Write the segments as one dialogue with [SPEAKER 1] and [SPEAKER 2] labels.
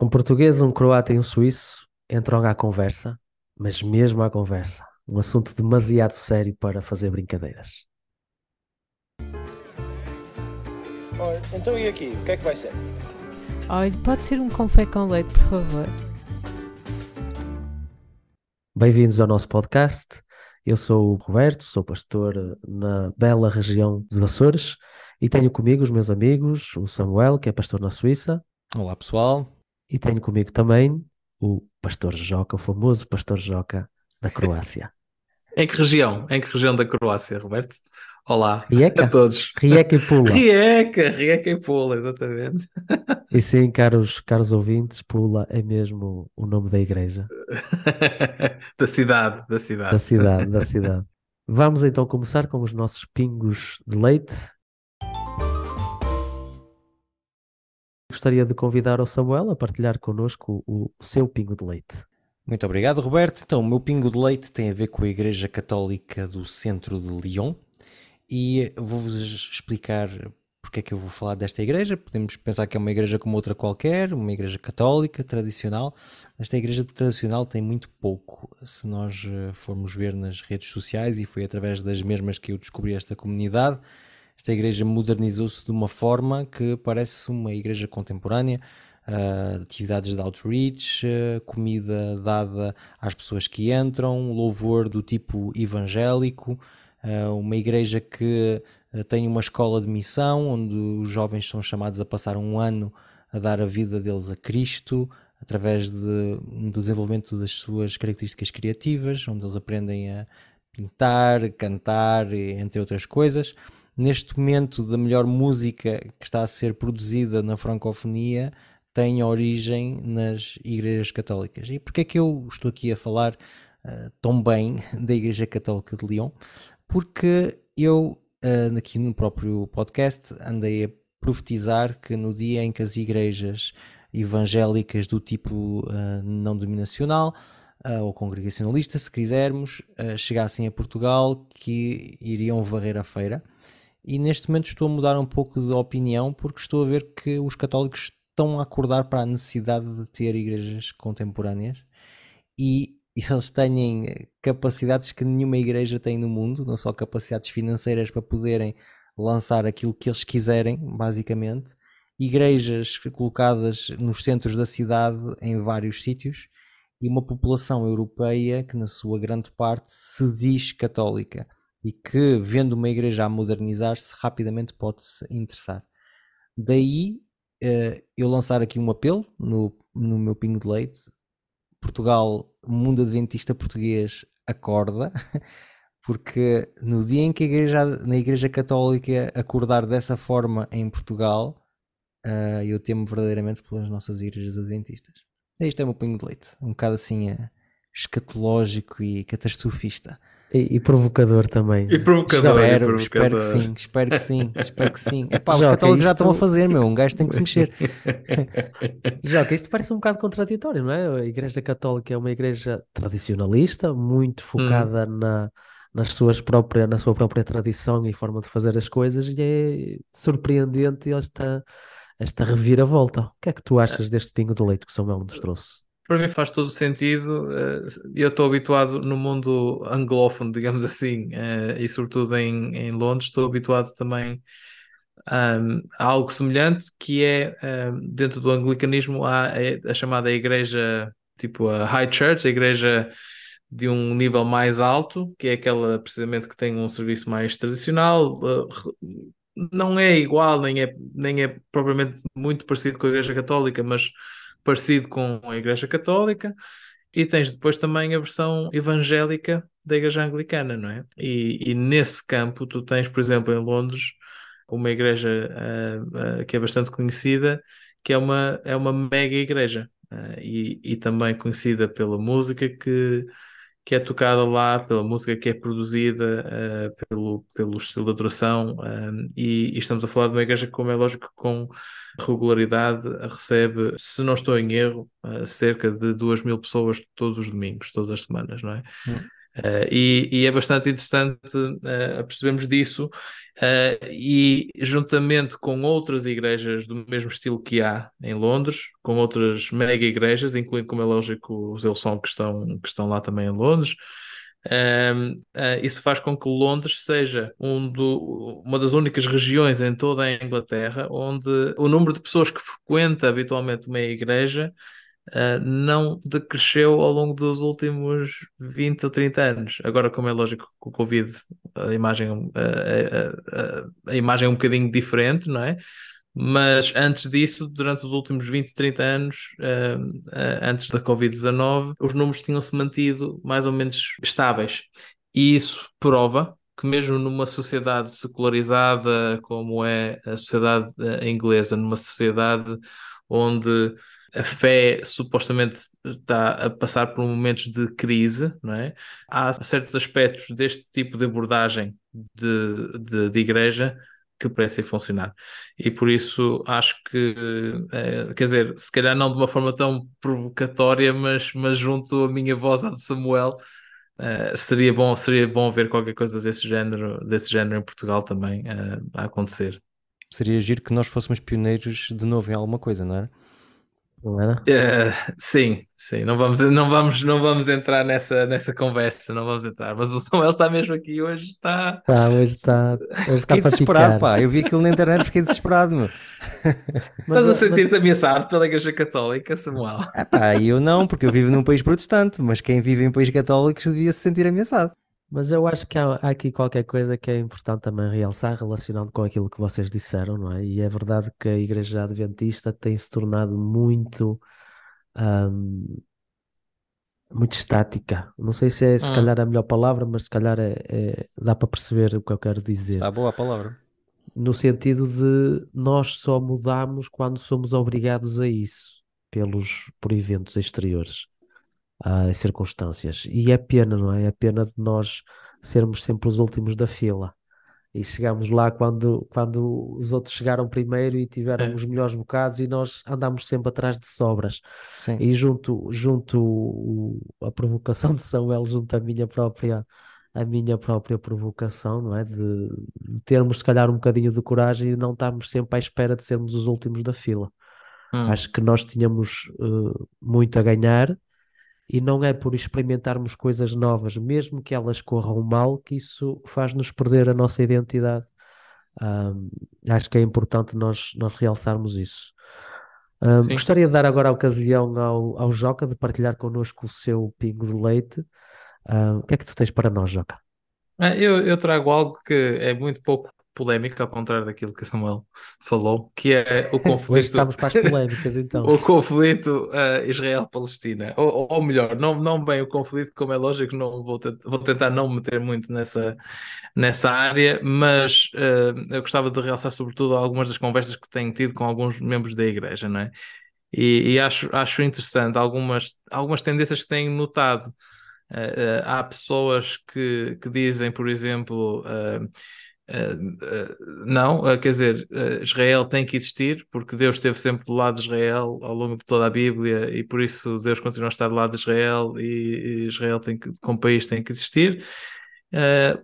[SPEAKER 1] Um português, um croata e um suíço entram à conversa, mas mesmo à conversa. Um assunto demasiado sério para fazer brincadeiras.
[SPEAKER 2] Olha, então e aqui? O que é que vai ser?
[SPEAKER 3] Olha, pode ser um confé com leite, por favor.
[SPEAKER 1] Bem-vindos ao nosso podcast. Eu sou o Roberto, sou pastor na bela região dos Açores e tenho comigo os meus amigos, o Samuel, que é pastor na Suíça,
[SPEAKER 4] Olá pessoal,
[SPEAKER 1] e tenho comigo também o pastor Joca, o famoso pastor Joca da Croácia.
[SPEAKER 5] Em que região? Em que região da Croácia, Roberto? Olá
[SPEAKER 1] Rijeka?
[SPEAKER 5] a todos.
[SPEAKER 1] Rijeka e Pula.
[SPEAKER 5] Rijeka, Rijeka e Pula, exatamente.
[SPEAKER 1] E sim, caros, caros ouvintes, Pula é mesmo o nome da igreja,
[SPEAKER 5] da cidade, da
[SPEAKER 1] da
[SPEAKER 5] cidade.
[SPEAKER 1] cidade, da cidade. Vamos então começar com os nossos pingos de leite. Gostaria de convidar o Samuel a partilhar connosco o seu pingo de leite.
[SPEAKER 4] muito obrigado Roberto. Então, o meu pingo de leite tem a ver com a Igreja Católica do centro de Lyon e vou-vos explicar porque é que eu vou falar desta igreja. Podemos pensar que é uma igreja como outra qualquer, uma igreja católica, tradicional. Esta igreja tradicional tem muito pouco. Se nós eh, formos ver nas redes sociais, e foi através das mesmas que eu descobri esta comunidade, esta igreja modernizou-se de uma forma que parece uma igreja contemporânea. Uh, atividades de outreach, uh, comida dada às pessoas que entram, louvor do tipo evangélico, uh, uma igreja que tem uma escola de missão onde os jovens são chamados a passar um ano a dar a vida deles a Cristo através de, do desenvolvimento das suas características criativas, onde eles aprendem a pintar, cantar, entre outras coisas. Neste momento, da melhor música que está a ser produzida na francofonia tem origem nas igrejas católicas. E porquê é que eu estou aqui a falar uh, tão bem da Igreja Católica de Lyon? Porque eu, uh, aqui no próprio podcast, andei a profetizar que no dia em que as igrejas evangélicas do tipo uh, não dominacional ou congregacionalista, se quisermos, chegassem a Portugal, que iriam varrer a feira. E neste momento estou a mudar um pouco de opinião porque estou a ver que os católicos estão a acordar para a necessidade de ter igrejas contemporâneas e eles têm capacidades que nenhuma igreja tem no mundo, não só capacidades financeiras para poderem lançar aquilo que eles quiserem, basicamente, igrejas colocadas nos centros da cidade em vários sítios. E uma população europeia que na sua grande parte se diz católica e que vendo uma igreja a modernizar-se rapidamente pode se interessar. Daí uh, eu lançar aqui um apelo no, no meu pingo de leite. Portugal, mundo adventista português, acorda, porque no dia em que a igreja, na Igreja Católica acordar dessa forma em Portugal, uh, eu temo verdadeiramente pelas nossas igrejas adventistas. Isto é o meu pingo de leite, um bocado assim uh, escatológico e catastrofista.
[SPEAKER 1] E, e provocador também.
[SPEAKER 5] E provocador, e
[SPEAKER 4] Espero,
[SPEAKER 5] provocador.
[SPEAKER 4] espero que sim, espero que sim, espero que sim. Epá, os
[SPEAKER 1] Joca,
[SPEAKER 4] católicos já
[SPEAKER 1] isto-
[SPEAKER 4] estão a fazer, meu, um gajo tem que se mexer.
[SPEAKER 1] Joca, isto parece um bocado contraditório, não é? A Igreja Católica é uma igreja tradicionalista, muito focada na, nas suas próprias, na sua própria tradição e forma de fazer as coisas, e é surpreendente esta, esta reviravolta. O que é que tu achas deste pingo de leite que o Samuel nos trouxe?
[SPEAKER 5] Para mim faz todo sentido. eh, Eu estou habituado no mundo anglófono, digamos assim, eh, e sobretudo em, em Londres, estou habituado também a algo semelhante, que é dentro do anglicanismo há a, a chamada igreja, tipo a High Church, a igreja de um nível mais alto, que é aquela precisamente que tem um serviço mais tradicional. eh, Não é igual, nem é, nem é propriamente muito parecido com a Igreja Católica, mas parecido com a Igreja Católica, e tens depois também a versão evangélica da Igreja Anglicana, não é? E, e nesse campo tu tens, por exemplo, em Londres, uma igreja ah, ah, que é bastante conhecida, que é uma, é uma mega igreja, ah, e, e também conhecida pela música que, que é tocada lá, pela música que é produzida, ah, pelo, pelo estilo de adoração, ah, e, e estamos a falar de uma igreja que, como é lógico, com regularidade recebe, se não estou em erro, uh, cerca de 2 mil pessoas todos os domingos, todas as semanas, não é?
[SPEAKER 4] Hum.
[SPEAKER 5] Uh, e, e, é bastante interessante uh, percebermos disso, uh, e juntamente com outras igrejas do mesmo estilo que há em Londres, com outras mega igrejas, incluindo, como é lógico, os Elson que estão, que estão lá também em Londres. Um, isso faz com que Londres seja um do, uma das únicas regiões em toda a Inglaterra onde o número de pessoas que frequenta habitualmente uma igreja uh, não decresceu ao longo dos últimos 20 ou 30 anos. Agora, como é lógico, com o Covid a imagem, uh, a, a, a imagem é um bocadinho diferente, não é? Mas antes disso, durante os últimos 20, 30 anos, uh, uh, antes da Covid-19, os números tinham-se mantido mais ou menos estáveis. E isso prova que mesmo numa sociedade secularizada como é a sociedade inglesa, numa sociedade onde a fé supostamente está a passar por momentos de crise, não é? Há certos aspectos deste tipo de abordagem de, de, de igreja que parecem funcionar. E por isso acho que, é, quer dizer, se calhar não de uma forma tão provocatória, mas, mas junto a minha voz à de Samuel, é, seria, bom, seria bom ver qualquer coisa desse género, desse género em Portugal também é, a acontecer.
[SPEAKER 4] Seria giro que nós fôssemos pioneiros de novo em alguma coisa, não era?
[SPEAKER 1] Não era?
[SPEAKER 5] Uh, sim, sim, não vamos, não vamos, não vamos entrar nessa, nessa conversa, não vamos entrar. Mas o Samuel está mesmo aqui hoje, está.
[SPEAKER 1] Tá, hoje está. Hoje está
[SPEAKER 4] fiquei desesperado, ficar. pá. Eu vi aquilo na internet, fiquei desesperado, meu.
[SPEAKER 5] Mas, Estás a sentir-te mas... ameaçado pela Igreja Católica, Samuel?
[SPEAKER 4] Ah, pá, eu não, porque eu vivo num país protestante, mas quem vive em países católicos devia se sentir ameaçado.
[SPEAKER 1] Mas eu acho que há, há, aqui qualquer coisa que é importante também realçar relacionado com aquilo que vocês disseram, não é? E é verdade que a Igreja Adventista tem se tornado muito um, muito estática. Não sei se é se hum. calhar a melhor palavra, mas se calhar é, é, dá para perceber o que eu quero dizer.
[SPEAKER 4] Está boa a palavra.
[SPEAKER 1] No sentido de nós só mudamos quando somos obrigados a isso pelos por eventos exteriores, a circunstâncias. E é pena, não é? É pena de nós sermos sempre os últimos da fila e chegámos lá quando, quando os outros chegaram primeiro e tiveram é. os melhores bocados e nós andámos sempre atrás de sobras. Sim. E junto, junto o, a provocação de Samuel, junto a minha própria a minha própria provocação, não é? De, de termos se calhar um bocadinho de coragem e não estarmos sempre à espera de sermos os últimos da fila. Hum. Acho que nós tínhamos uh, muito a ganhar e não é por experimentarmos coisas novas, mesmo que elas corram mal, que isso faz-nos perder a nossa identidade. Um, acho que é importante nós, nós realçarmos isso. Um, gostaria de dar agora a ocasião ao, ao Joca de partilhar connosco o seu pingo de leite. Um, o que é que tu tens para nós, Joca?
[SPEAKER 5] Ah, eu, eu trago algo que é muito pouco polémica, ao contrário daquilo que Samuel falou, que é o conflito.
[SPEAKER 1] Estamos para as polémicas, então.
[SPEAKER 5] o conflito uh, Israel-Palestina. Ou, ou, melhor, não, não bem o conflito, como é lógico, não vou, vou tentar não meter muito nessa, nessa área, mas uh, eu gostava de realçar, sobretudo, algumas das conversas que tenho tido com alguns membros da igreja, não é? E, e acho, acho interessante algumas, algumas tendências que tenho notado. Uh, há pessoas que, que dizem, por exemplo, Uh, não, uh, quer dizer, Israel tem que existir porque Deus esteve sempre do lado de Israel ao longo de toda a Bíblia e por isso Deus continua a estar do lado de Israel e, e Israel tem que, como país tem que existir.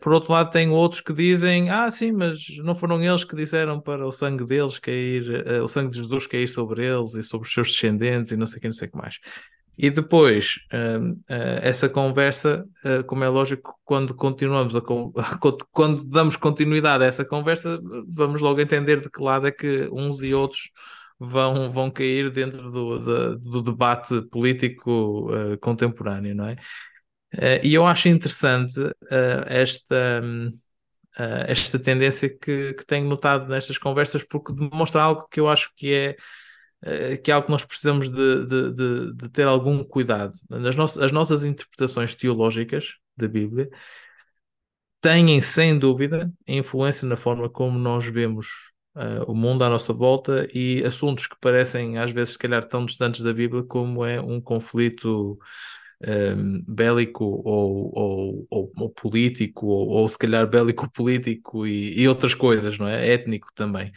[SPEAKER 5] por outro lado, tem outros que dizem: Ah, sim, mas não foram eles que disseram para o sangue deles cair, o sangue de Jesus cair sobre eles e sobre os seus descendentes e não sei o que, não sei o que mais. E depois, uh, uh, essa conversa, uh, como é lógico, quando continuamos a quando damos continuidade a essa conversa, vamos logo entender de que lado é que uns e outros vão, vão cair dentro do, do, do debate político contemporâneo, não é? e eu acho interessante esta, esta tendência que, que tenho notado nestas conversas, porque demonstra algo que eu acho que é eh, que é algo que nós precisamos de, de, de, de ter algum cuidado. As, no as nossas interpretações teológicas da Bíblia têm, sem dúvida, influência na forma como nós vemos uh, o mundo à nossa volta e assuntos que parecem, às vezes, se calhar, tão distantes da Bíblia, como é um conflito. Um, ehm, bélico ou, ou, ou, ou político, ou, se calhar bélico-político e, e, outras coisas, não é? Étnico também.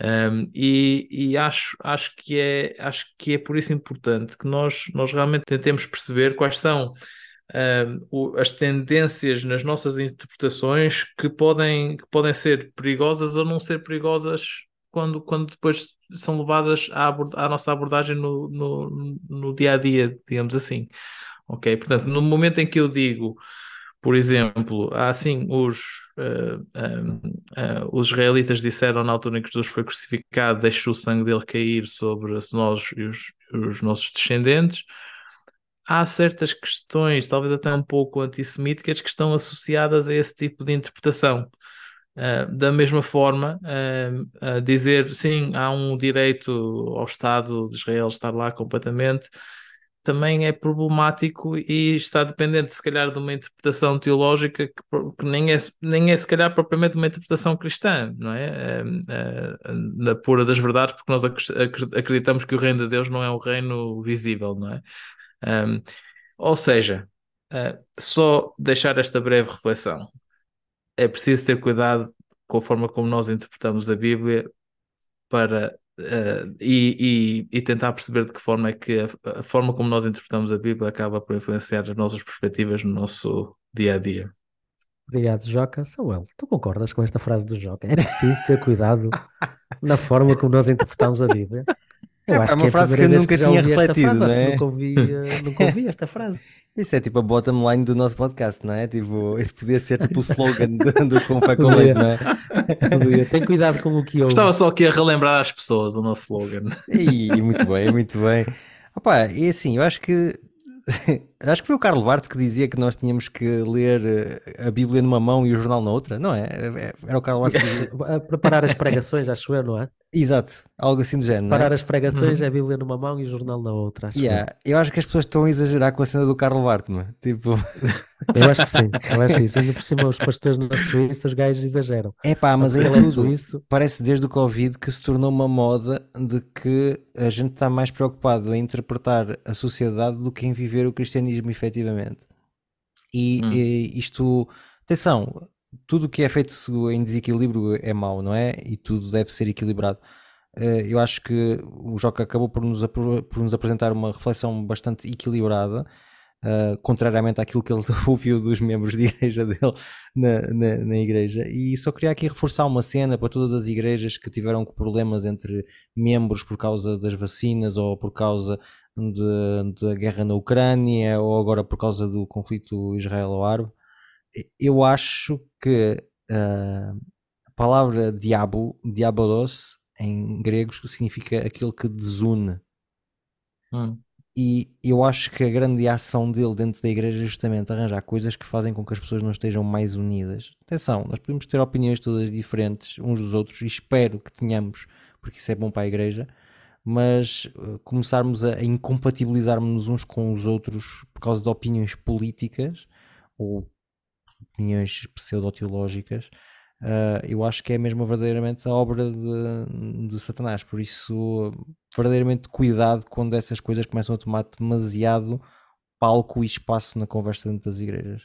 [SPEAKER 5] Um, e, e acho, acho, que é, acho que é por isso importante que nós, nós realmente tentemos perceber quais são um, as tendências nas nossas interpretações que podem, que podem ser perigosas ou não ser perigosas quando, quando depois são levadas à, à nossa abordagem no, no, no dia a dia, digamos assim. Ok? Portanto, no momento em que eu digo, por exemplo, assim os, uh, uh, os israelitas disseram na altura em que Jesus foi crucificado, deixou o sangue dele cair sobre nós e os, os nossos descendentes há certas questões, talvez até um pouco antissemíticas, que estão associadas a esse tipo de interpretação. Uh, da mesma forma, uh, uh, dizer sim, há um direito ao Estado de Israel estar lá completamente, também é problemático e está dependente, se calhar, de uma interpretação teológica que, que nem, é, nem é, se calhar, propriamente uma interpretação cristã, não é? na pura das verdades, porque nós acreditamos que o reino de Deus não é um reino visível, não é? Ou seja, só deixar esta breve reflexão. É preciso ter cuidado com a forma como nós interpretamos a Bíblia para uh, e, e, e, tentar perceber de que forma é que a, a, forma como nós interpretamos a Bíblia acaba por influenciar as nossas perspectivas no nosso dia a dia.
[SPEAKER 1] Obrigado, Joca. Samuel, tu concordas com esta frase do Joca? É preciso ter cuidado na forma como nós interpretamos a Bíblia.
[SPEAKER 4] Eu é, acho é uma que é frase que eu nunca que tinha refletido,
[SPEAKER 1] frase,
[SPEAKER 4] não é?
[SPEAKER 1] Nunca ouvi, uh, nunca ouvi esta frase.
[SPEAKER 4] Isso é tipo a bottom line do nosso podcast, não é? Tipo, isso podia ser tipo o slogan do, do Com com Leite, não é?
[SPEAKER 1] Tem cuidado com o que eu.
[SPEAKER 5] Estava só aqui a relembrar às pessoas o nosso slogan.
[SPEAKER 4] E, e muito bem, muito bem. Opa, e assim, eu acho que Acho que foi o Carlos Bart que dizia que nós tínhamos que ler eh, a Bíblia numa mão e o jornal na outra, não é? é era o Carlos Bart que dizia isso.
[SPEAKER 1] Preparar as pregações, acho eu, não é?
[SPEAKER 4] Exato, algo assim do género.
[SPEAKER 1] Preparar
[SPEAKER 4] é?
[SPEAKER 1] as pregações, uhum. é a Bíblia numa mão e o jornal na outra. Acho
[SPEAKER 4] yeah. eu. eu acho que as pessoas estão a exagerar com a cena do Carlos Bartman. Tipo.
[SPEAKER 1] Eu acho que sim, eu acho isso. Ainda por cima, os pastores na Suíça, os gajos exageram.
[SPEAKER 4] É pá, mas em é tudo, é parece desde o Covid que se tornou uma moda de que a gente está mais preocupado em interpretar a sociedade do que em viver o cristianismo efetivamente. E, hum. e isto, atenção, tudo o que é feito em desequilíbrio é mau, não é? E tudo deve ser equilibrado. Eh, eu acho que o Joca acabou por nos, por nos apresentar uma reflexão bastante equilibrada, uh, contrariamente àquilo que ele ouviu dos membros de igreja dele na, na, na, igreja. E só queria aqui reforçar uma cena para todas as igrejas que tiveram problemas entre membros por causa das vacinas ou por causa da guerra na Ucrânia ou agora por causa do conflito israelo-árabe eu acho que uh, a palavra diabo, diabolos, em grego, significa aquele que desune. Hum. E eu acho que a grande ação dele dentro da igreja é justamente arranjar coisas que fazem com que as pessoas não estejam mais unidas. Atenção, nós podemos ter opiniões todas diferentes uns dos outros e espero que tenhamos, porque isso é bom para a igreja, mas uh, começarmos a, a incompatibilizarmos uns com os outros por causa de opiniões políticas ou opiniões pseudo-teológicas, uh, eu acho que é mesmo verdadeiramente a obra de, de, Satanás. Por isso, verdadeiramente cuidado quando essas coisas começam a tomar demasiado palco e espaço na conversa dentro das igrejas.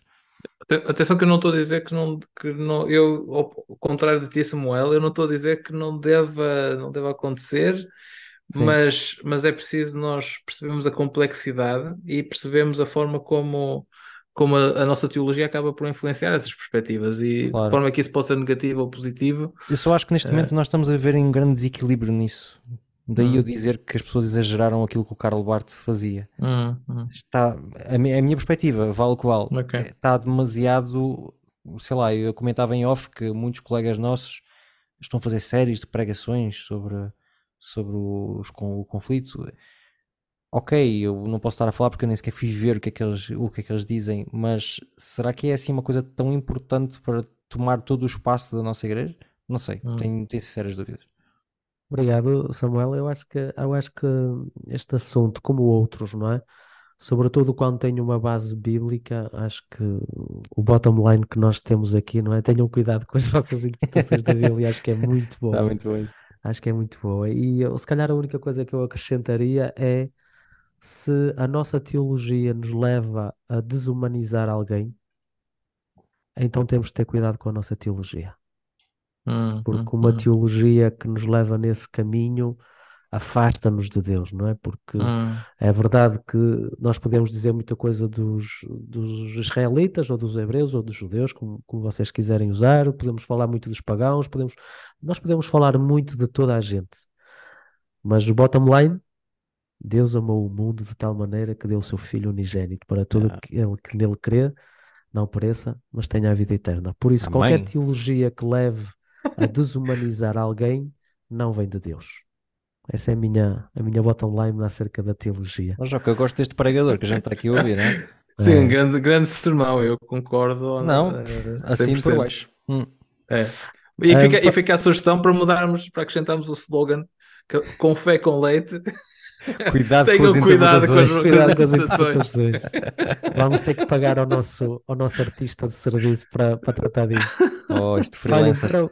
[SPEAKER 5] Atenção que eu não estou a dizer que não, que não eu, ao contrário de ti, Samuel, eu não estou a dizer que não deva, não deva acontecer, mas, mas é preciso nós percebermos a complexidade e percebemos a forma como, como a, a, nossa teologia acaba por influenciar essas perspectivas e claro. de forma que isso possa ser negativo ou positivo.
[SPEAKER 4] Eu só acho que neste é... momento nós estamos a ver um grande desequilíbrio nisso. Daí hum. eu dizer que as pessoas exageraram aquilo que o Carl Barth fazia.
[SPEAKER 5] Hum, hum.
[SPEAKER 4] Está, a, minha, a minha perspectiva, vale o que vale, okay. está demasiado, sei lá, eu comentava em off que muitos colegas nossos estão a fazer séries de pregações sobre, sobre os, com, o conflito ok, eu não posso estar a falar porque eu nem sequer fui ver o que, é que eles, o que é que eles dizem, mas será que é assim uma coisa tão importante para tomar todo o espaço da nossa igreja? Não sei, hum. tenho, tenho sinceras dúvidas.
[SPEAKER 1] Obrigado, Samuel. Eu acho que eu acho que este assunto, como outros, não é? Sobretudo quando tem uma base bíblica, acho que o bottom line que nós temos aqui, não é? Tenham cuidado com as vossas interpretações da Bíblia, acho que é muito bom.
[SPEAKER 4] Está muito bom isso.
[SPEAKER 1] Acho que é muito boa. E eu, se calhar a única coisa que eu acrescentaria é se a nossa teologia nos leva a desumanizar alguém, então temos de ter cuidado com a nossa teologia.
[SPEAKER 5] Hum,
[SPEAKER 1] Porque
[SPEAKER 5] hum,
[SPEAKER 1] uma
[SPEAKER 5] hum.
[SPEAKER 1] teologia que nos leva nesse caminho afasta-nos de Deus, não é? Porque
[SPEAKER 5] Hum.
[SPEAKER 1] é verdade que nós podemos dizer muita coisa dos, dos israelitas, ou dos hebreus, ou dos judeus, como, como vocês quiserem usar, podemos falar muito dos pagãos, podemos, nós podemos falar muito de toda a gente, mas o bottom line, Deus amou o mundo de tal maneira que deu o seu Filho unigênito para todo
[SPEAKER 4] Yeah.
[SPEAKER 1] aquele que nele crê, não pereça, mas tenha a vida eterna. Por isso, qualquer
[SPEAKER 4] Amém.
[SPEAKER 1] teologia que leve a desumanizar alguém não vem de Deus. Essa é a minha, a minha bottom line acerca da teologia.
[SPEAKER 4] Mas que eu gosto deste pregador que a gente está aqui a ouvir, não é?
[SPEAKER 5] Sim,
[SPEAKER 1] É.
[SPEAKER 5] grande, grande sermão, eu concordo.
[SPEAKER 4] Não, Assim por
[SPEAKER 5] 100%.
[SPEAKER 4] baixo. Hum.
[SPEAKER 5] É. E,
[SPEAKER 1] Ah,
[SPEAKER 5] fica,
[SPEAKER 1] pa-
[SPEAKER 5] e fica a sugestão para mudarmos, para acrescentarmos o slogan que- com fé com leite.
[SPEAKER 4] Cuidado com as
[SPEAKER 5] cuidado com as-
[SPEAKER 4] interpretações.
[SPEAKER 1] Cuidado com as
[SPEAKER 5] interpretações.
[SPEAKER 1] Vamos ter que pagar ao nosso, ao nosso artista de serviço para, para tratar disso.
[SPEAKER 4] Oh, este
[SPEAKER 1] Olha,
[SPEAKER 4] freelancer.
[SPEAKER 1] para, o-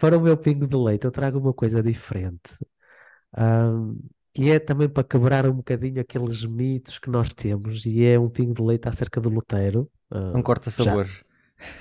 [SPEAKER 1] para o meu pingo de leite, eu trago uma coisa diferente. Ahm, que é também para quebrar um bocadinho aqueles mitos que nós temos, e é um pingo de leite acerca do Lutero. Ah,
[SPEAKER 4] Um corta-sabor.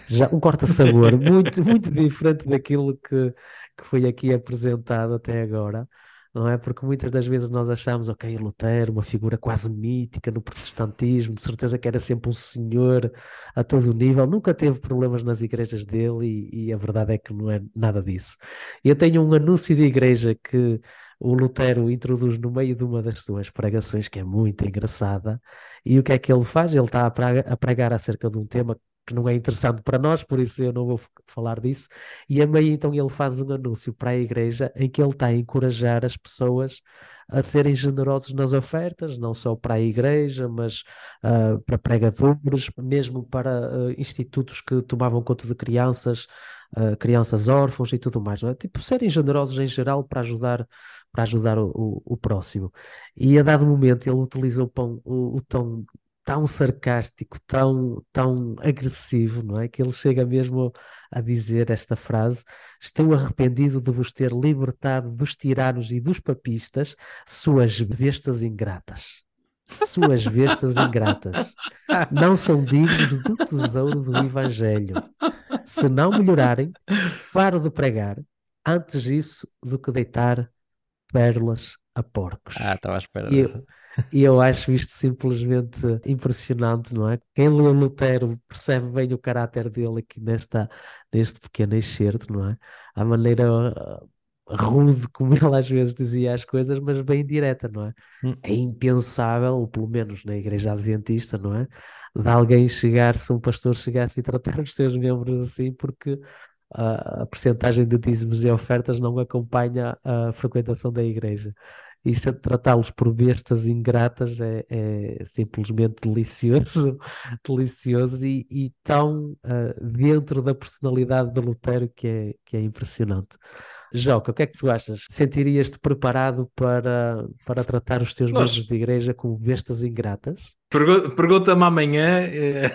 [SPEAKER 1] já um corta-sabor muito, muito diferente daquilo que, que foi aqui apresentado até agora, não é? Porque muitas das vezes nós achamos, ok, Lutero, uma figura quase mítica no protestantismo, de certeza que era sempre um senhor a todo o nível, nunca teve problemas nas igrejas dele e, e a verdade é que não é nada disso. Eu tenho um anúncio de igreja que o Lutero introduz no meio de uma das suas pregações, que é muito engraçada, e o que é que ele faz? Ele está a a pregar acerca de um tema que não é interessante para nós, por isso eu não vou falar disso. E a meio então ele faz um anúncio para a igreja em que ele está a encorajar as pessoas a serem generosos nas ofertas, não só para a igreja, mas ah, para pregadores, mesmo para ah, institutos que tomavam conta de crianças, ah, crianças órfãos e tudo mais, não é? Tipo, serem generosos em geral para ajudar, para ajudar o, o, o próximo. E a dado momento ele utilizou pão- o, o tom tão sarcástico, tão, tão agressivo, não é? Que ele chega mesmo a dizer esta frase: Estou arrependido de vos ter libertado dos tiranos e dos papistas, suas bestas ingratas. Suas bestas ingratas. Não são dignos do tesouro do Evangelho. Se não melhorarem, paro de pregar, antes isso do que deitar pérolas a porcos.
[SPEAKER 4] Ah, estava à espera
[SPEAKER 1] E eu, e eu acho isto simplesmente impressionante, não é? Quem lê o Lutero percebe bem o caráter dele aqui nesta, neste pequeno excerto, não é? A maneira rude como ele às vezes dizia as coisas, mas bem direta, não é?
[SPEAKER 4] Hum.
[SPEAKER 1] É impensável, ou pelo menos na Igreja Adventista, não é? De alguém chegar-se, um pastor chegasse e tratar os seus membros assim, porque a, a percentagem de dízimos e ofertas não acompanha a frequentação da igreja. Isso é tratá-los por bestas ingratas é, é simplesmente delicioso, delicioso e, e tão ah, dentro da personalidade de Lutero que é, que é impressionante. Joca, o que é que tu achas? Sentirias-te preparado para, para tratar os teus membros de igreja como bestas ingratas?
[SPEAKER 5] Pergu- Pergunta-me amanhã eh,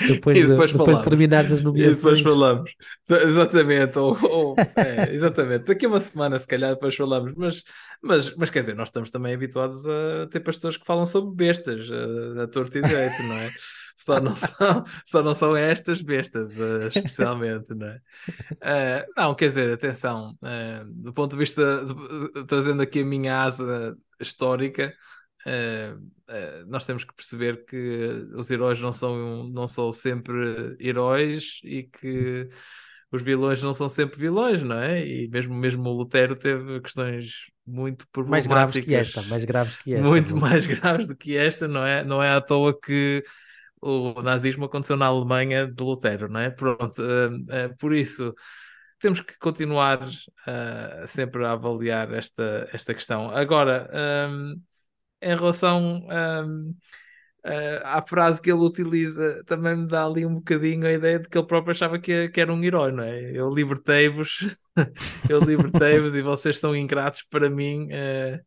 [SPEAKER 1] Depois,
[SPEAKER 5] e
[SPEAKER 1] de,
[SPEAKER 5] depois
[SPEAKER 1] depois de terminares as
[SPEAKER 5] E depois
[SPEAKER 1] nomeações?
[SPEAKER 5] falamos. Exatamente, ou, ou- é, exatamente. Daqui a uma semana, se calhar, depois falamos. Mas, mas, mas quer dizer, nós estamos também habituados a ter pastores que falam sobre bestas, a, a torto e direito, não é? Só não são, só não são estas bestas, eh, especialmente, não é? Eh, não, quer dizer, atenção, eh, do ponto de vista, de- trazendo aqui a minha asa histórica, nós temos que perceber que os heróis não são, não são sempre heróis e que os vilões não são sempre vilões, não é? E mesmo, mesmo o Lutero teve questões muito
[SPEAKER 1] Mais graves que
[SPEAKER 5] problemáticas,
[SPEAKER 1] esta, mais graves que esta.
[SPEAKER 5] muito
[SPEAKER 1] é?
[SPEAKER 5] mais graves do que esta, não é? Não é à toa que o nazismo aconteceu na Alemanha de Lutero, não é? Pronto, eh, eh, por isso temos que continuar eh, sempre a avaliar esta, esta questão. Agora, ehm, em relação ehm, eh, à frase que ele utiliza, também me dá ali um bocadinho a ideia de que ele próprio achava que, que era um herói, não é? Eu libertei-vos, eu libertei-vos e vocês são ingratos para mim. eh,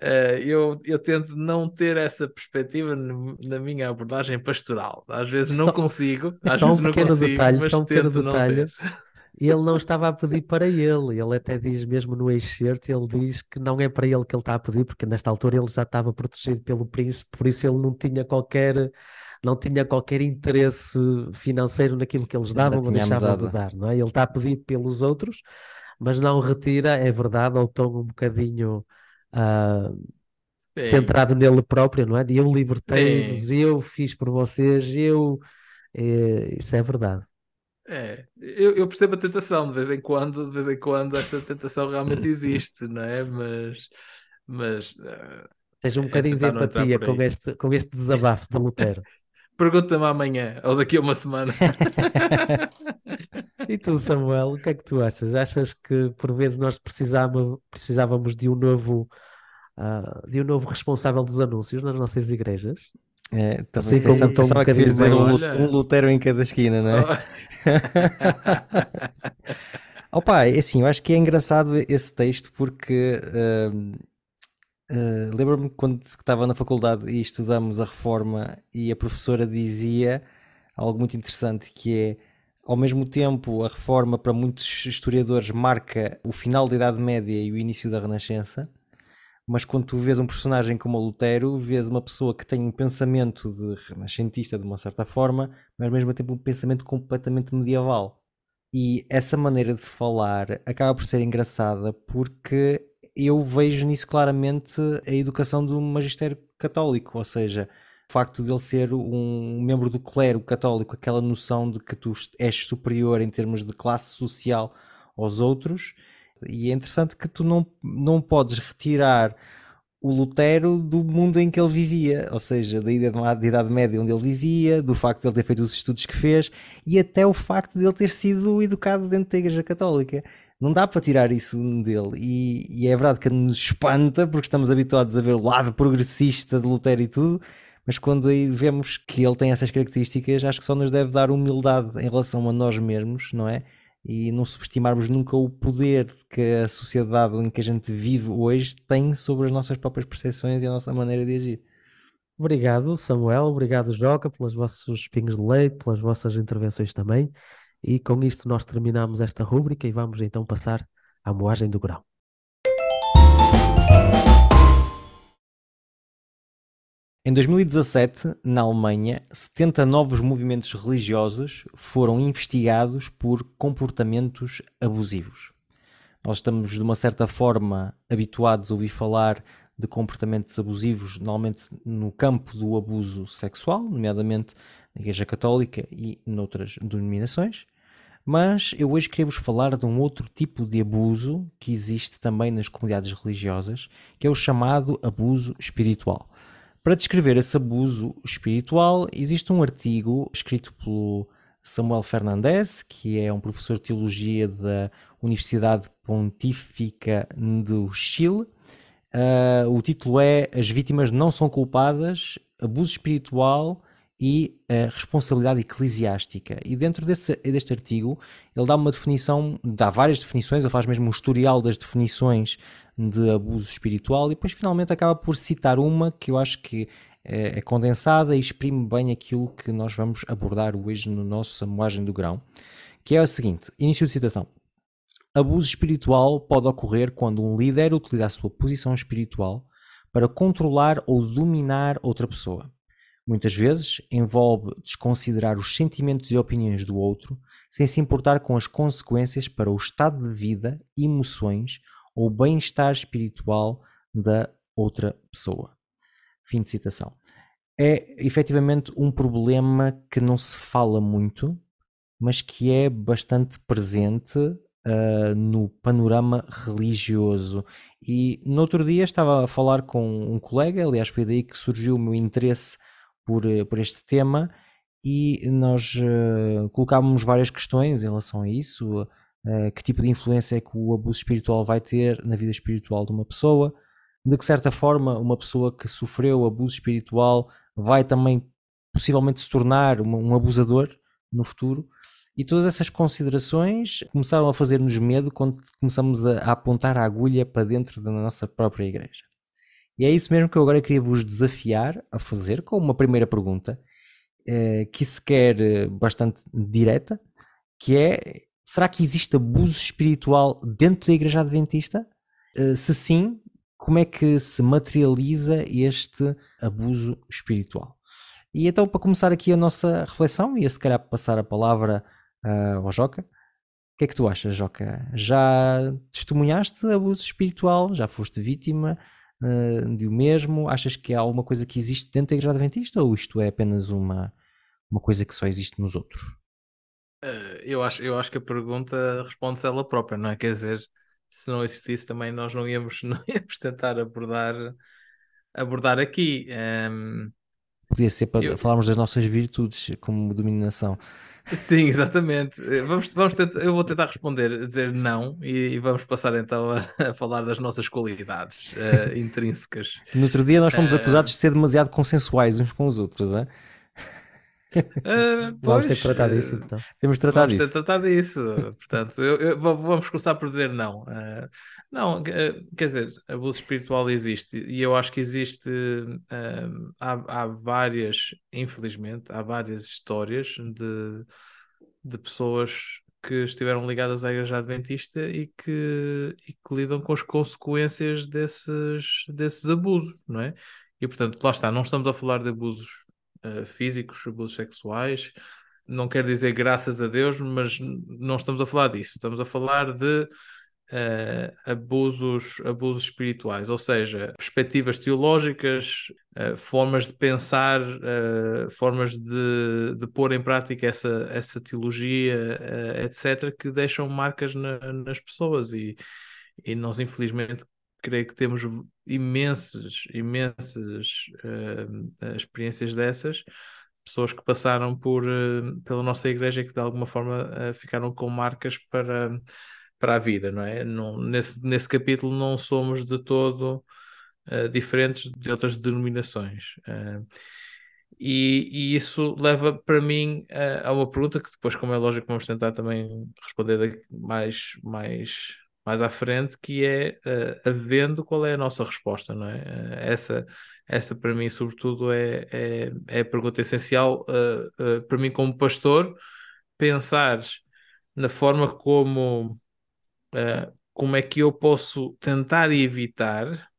[SPEAKER 5] eh, eu, eu tento não ter essa perspectiva na minha abordagem pastoral. Às vezes não
[SPEAKER 1] Só-
[SPEAKER 5] consigo, às
[SPEAKER 1] só um
[SPEAKER 5] vezes não
[SPEAKER 1] pequeno
[SPEAKER 5] consigo,
[SPEAKER 1] detalhe,
[SPEAKER 5] mas
[SPEAKER 1] só um pequeno
[SPEAKER 5] tento não
[SPEAKER 1] detalhe.
[SPEAKER 5] ter.
[SPEAKER 1] Ele não estava a pedir para ele, ele até diz mesmo no excerto, ele diz que não é para ele que ele está a pedir, porque nesta altura ele já estava protegido pelo príncipe, por isso ele não tinha qualquer, não tinha qualquer interesse financeiro naquilo que eles davam ou deixavam de dar, não é? Ele está a pedir pelos outros, mas não retira, é verdade, ao tom um bocadinho uh, centrado nele próprio, não é? De eu libertei-vos, eu fiz por vocês, eu. É, isso é verdade.
[SPEAKER 5] É, eu, eu, percebo a tentação de vez em quando, de vez em quando essa tentação realmente existe, não é? Mas, mas uh,
[SPEAKER 1] Tens um é bocadinho de empatia com este, com este desabafo de Lutero.
[SPEAKER 5] Pergunta-me amanhã ou daqui a uma semana.
[SPEAKER 1] e tu, Samuel, o que é que tu achas? Achas que por vezes nós precisávamos, precisávamos de um novo uh, de um novo responsável dos anúncios nas nossas igrejas?
[SPEAKER 4] É, também assim como pensava um que ias dizer um, um Lutero em cada esquina, não é? Oh. Opa, é assim, eu acho que é engraçado esse texto porque uh, uh, lembro-me quando estava na faculdade e estudamos a reforma e a professora dizia algo muito interessante que é ao mesmo tempo a reforma para muitos historiadores marca o final da Idade Média e o início da Renascença mas quando tu vês um personagem como o Lutero, vês uma pessoa que tem um pensamento de renascentista de uma certa forma, mas ao mesmo tempo um pensamento completamente medieval. E essa maneira de falar acaba por ser engraçada porque eu vejo nisso claramente a educação do magistério católico, ou seja, o facto de ele ser um membro do clero católico, aquela noção de que tu és superior em termos de classe social aos outros, e é interessante que tu não, não podes retirar o Lutero do mundo em que ele vivia, ou seja, da idade, média onde ele vivia, do facto de ele ter feito os estudos que fez e até o facto de ele ter sido educado dentro da Igreja Católica. Não dá para tirar isso dele. E, e é verdade que nos espanta porque estamos habituados a ver o lado progressista de Lutero e tudo, mas quando aí vemos que ele tem essas características, acho que só nos deve dar humildade em relação a nós mesmos, não é? e não subestimarmos nunca o poder que a sociedade em que a gente vive hoje tem sobre as nossas próprias percepções e a nossa maneira de agir.
[SPEAKER 1] Obrigado, Samuel. Obrigado, Joca, pelos vossos pingos de leite, pelas vossas intervenções também. E com isto nós terminamos esta rúbrica e vamos então passar à moagem do grão.
[SPEAKER 4] Em 2017, na Alemanha, 70 novos movimentos religiosos foram investigados por comportamentos abusivos. Nós estamos, de uma certa forma, habituados a ouvir falar de comportamentos abusivos, normalmente no campo do abuso sexual, nomeadamente na Igreja Católica e noutras denominações. Mas eu hoje queria vos falar de um outro tipo de abuso que existe também nas comunidades religiosas, que é o chamado abuso espiritual. Para descrever esse abuso espiritual, existe um artigo escrito pelo Samuel Fernandes, que é um professor de teologia da Universidade Pontífica do Chile. Uh, o título é As vítimas não são culpadas, abuso espiritual e a responsabilidade eclesiástica. E dentro desse, deste artigo, ele dá uma definição, dá várias definições, ele faz mesmo um historial das definições de abuso espiritual e depois finalmente acaba por citar uma que eu acho que é, é condensada e exprime bem aquilo que nós vamos abordar hoje no nosso Amoagem do Grão, que é o seguinte, início de citação. Abuso espiritual pode ocorrer quando um líder utiliza a sua posição espiritual para controlar ou dominar outra pessoa Muitas vezes envolve desconsiderar os sentimentos e opiniões do outro, sem se importar com as consequências para o estado de vida, emoções ou bem-estar espiritual da outra pessoa. Fim de citação. É efetivamente um problema que não se fala muito, mas que é bastante presente uh, no panorama religioso. E no outro dia estava a falar com um colega, aliás, foi daí que surgiu o meu interesse por, eh, por este tema e nós uh, colocávamos várias questões em relação a isso. Uh, que tipo de influência é que o abuso espiritual vai ter na vida espiritual de uma pessoa? De que certa forma, uma pessoa que sofreu abuso espiritual vai também possivelmente se tornar uma, um abusador no futuro? E todas essas considerações começaram a fazer-nos medo quando começamos a, a apontar a agulha para dentro da nossa própria igreja. E é isso mesmo que eu agora queria vos desafiar a fazer com uma primeira pergunta, eh, que se quer eh, bastante direta, que é, será que existe abuso espiritual dentro da Igreja Adventista? Eh, se sim, como é que se materializa este abuso espiritual? E então, para começar aqui a nossa reflexão, ia se calhar passar a palavra ao Joca, O que é que tu achas, Joca? Já testemunhaste abuso espiritual? Já foste vítima uh, de o mesmo? Achas que há alguma coisa que existe dentro da Igreja Adventista ou isto é apenas uma, uma coisa que só existe nos outros?
[SPEAKER 5] Uh, eu, acho, eu acho que a pergunta responde-se ela própria, não é? Quer dizer, se não existisse também nós não íamos, não íamos tentar abordar, abordar aqui. Um,
[SPEAKER 4] Podia ser para eu... falarmos das nossas virtudes como dominação.
[SPEAKER 5] Sim, exatamente. Vamos, vamos tentar, eu vou tentar responder, dizer não, e, e vamos passar então a, a, falar das nossas qualidades uh, intrínsecas.
[SPEAKER 4] No outro dia nós fomos uh... acusados de ser demasiado consensuais uns com os outros, é?
[SPEAKER 1] Uh, vamos ter que tratar disso então.
[SPEAKER 4] Temos de tratar
[SPEAKER 5] vamos
[SPEAKER 4] disso.
[SPEAKER 5] Ter tratar disso. Portanto, eu, eu, vamos começar por dizer não. Uh, não, uh, quer dizer, abuso espiritual existe e eu acho que existe. há, há várias, infelizmente, há várias histórias de, de pessoas que estiveram ligadas à Igreja Adventista e que, e que lidam com as consequências desses, desses abusos, não é? E portanto, lá está, não estamos a falar de abusos uh, físicos, abusos sexuais. Não quer dizer graças a Deus, mas não estamos a falar disso. Estamos a falar de uh, abusos, abusos espirituais, ou seja, perspectivas teológicas, uh, formas de pensar, formas de, de pôr em prática essa, essa teologia, etc., que deixam marcas na, nas pessoas. E, e nós, infelizmente, creio que temos imensas, imensas uh, experiências dessas, pessoas que passaram por, uh, pela nossa igreja e que de alguma forma uh, ficaram com marcas para, para a vida, não é? Não, nesse, nesse capítulo não somos de todo diferentes de outras denominações. E, e, isso leva para mim a uma pergunta que depois, como é lógico, vamos tentar também responder mais, mais mais à frente, que é uh, havendo qual é a nossa resposta, não é? Uh, essa, essa para mim, sobretudo, é, é, é a pergunta essencial uh, para mim, como pastor, pensar na forma como, como é que eu posso tentar evitar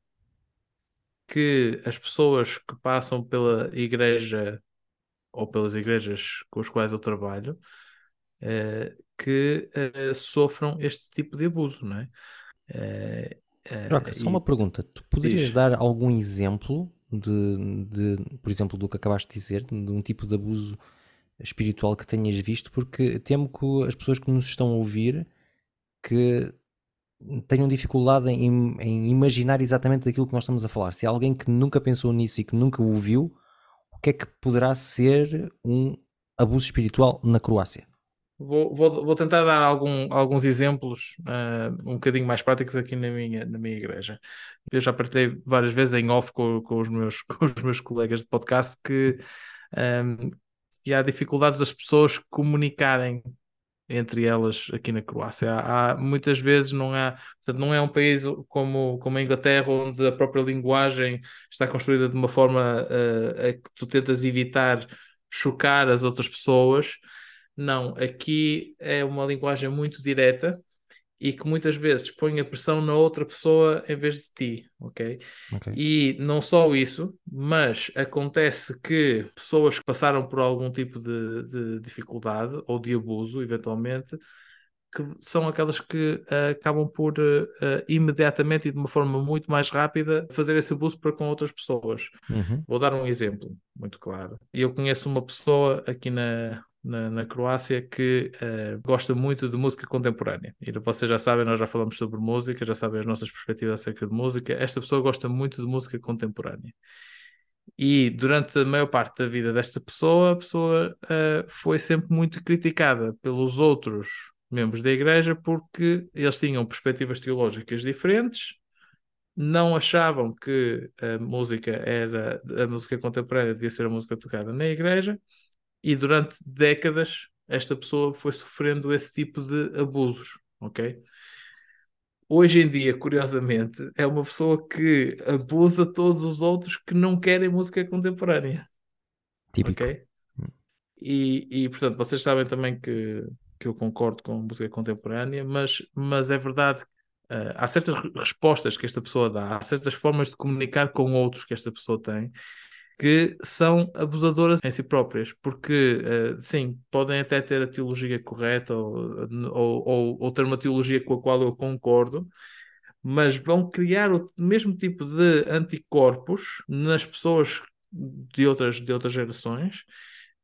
[SPEAKER 5] que as pessoas que passam pela igreja ou pelas igrejas com as quais eu trabalho que uh, sofram este tipo de abuso, não é?
[SPEAKER 4] Joca, só e... uma pergunta. Tu poderias Diz. dar algum exemplo de, de, por exemplo, do que acabaste de dizer, de um tipo de abuso espiritual que tenhas visto? Porque temo que as pessoas que nos estão a ouvir que tenham dificuldade em, em imaginar exatamente daquilo que nós estamos a falar. Se há alguém que nunca pensou nisso e que nunca o viu, o que é que poderá ser um abuso espiritual na Croácia?
[SPEAKER 5] Vou, vou, vou tentar dar algum, alguns exemplos uh, um bocadinho mais práticos aqui na minha, na minha igreja. Eu já partilhei várias vezes em off com, com, os, meus, com os meus colegas de podcast que, um, que há dificuldades das pessoas comunicarem entre elas aqui na Croácia. Há, há, muitas vezes não há, portanto, não é um país como, como a Inglaterra, onde a própria linguagem está construída de uma forma uh, a que tu tentas evitar chocar as outras pessoas. Não, aqui é uma linguagem muito direta e que muitas vezes põe a pressão na outra pessoa em vez de ti, ok? okay? E não só isso, mas acontece que pessoas que passaram por algum tipo de, de dificuldade ou de abuso, eventualmente, que são aquelas que uh, acabam por uh, imediatamente e de uma forma muito mais rápida fazer esse abuso para com outras pessoas. Uhum. Vou dar um exemplo muito claro. Eu conheço uma pessoa aqui na, na, na Croácia que uh, gosta muito de música contemporânea. E vocês já sabem, nós já falamos sobre música, já sabem as nossas perspectivas acerca de música. Esta pessoa gosta muito de música contemporânea. E durante a maior parte da vida desta pessoa, a pessoa uh, foi sempre muito criticada pelos outros membros da igreja porque eles tinham perspectivas teológicas diferentes, não achavam que a música era a música contemporânea devia ser a música tocada na igreja e durante décadas esta pessoa foi sofrendo esse tipo de abusos, ok? Hoje em dia, curiosamente, é uma pessoa que abusa todos os outros que não querem música contemporânea.
[SPEAKER 4] Típico.
[SPEAKER 5] Okay? E, e, portanto, vocês sabem também que, que eu concordo com a música contemporânea, mas, mas é verdade uh, há certas respostas que esta pessoa dá, há certas formas de comunicar com outros que esta pessoa tem, que são abusadoras em si próprias, porque uh, sim, podem até ter a teologia correta ou, ou, ou, ou, ter uma teologia com a qual eu concordo, mas vão criar o mesmo tipo de anticorpos nas pessoas de outras, de outras gerações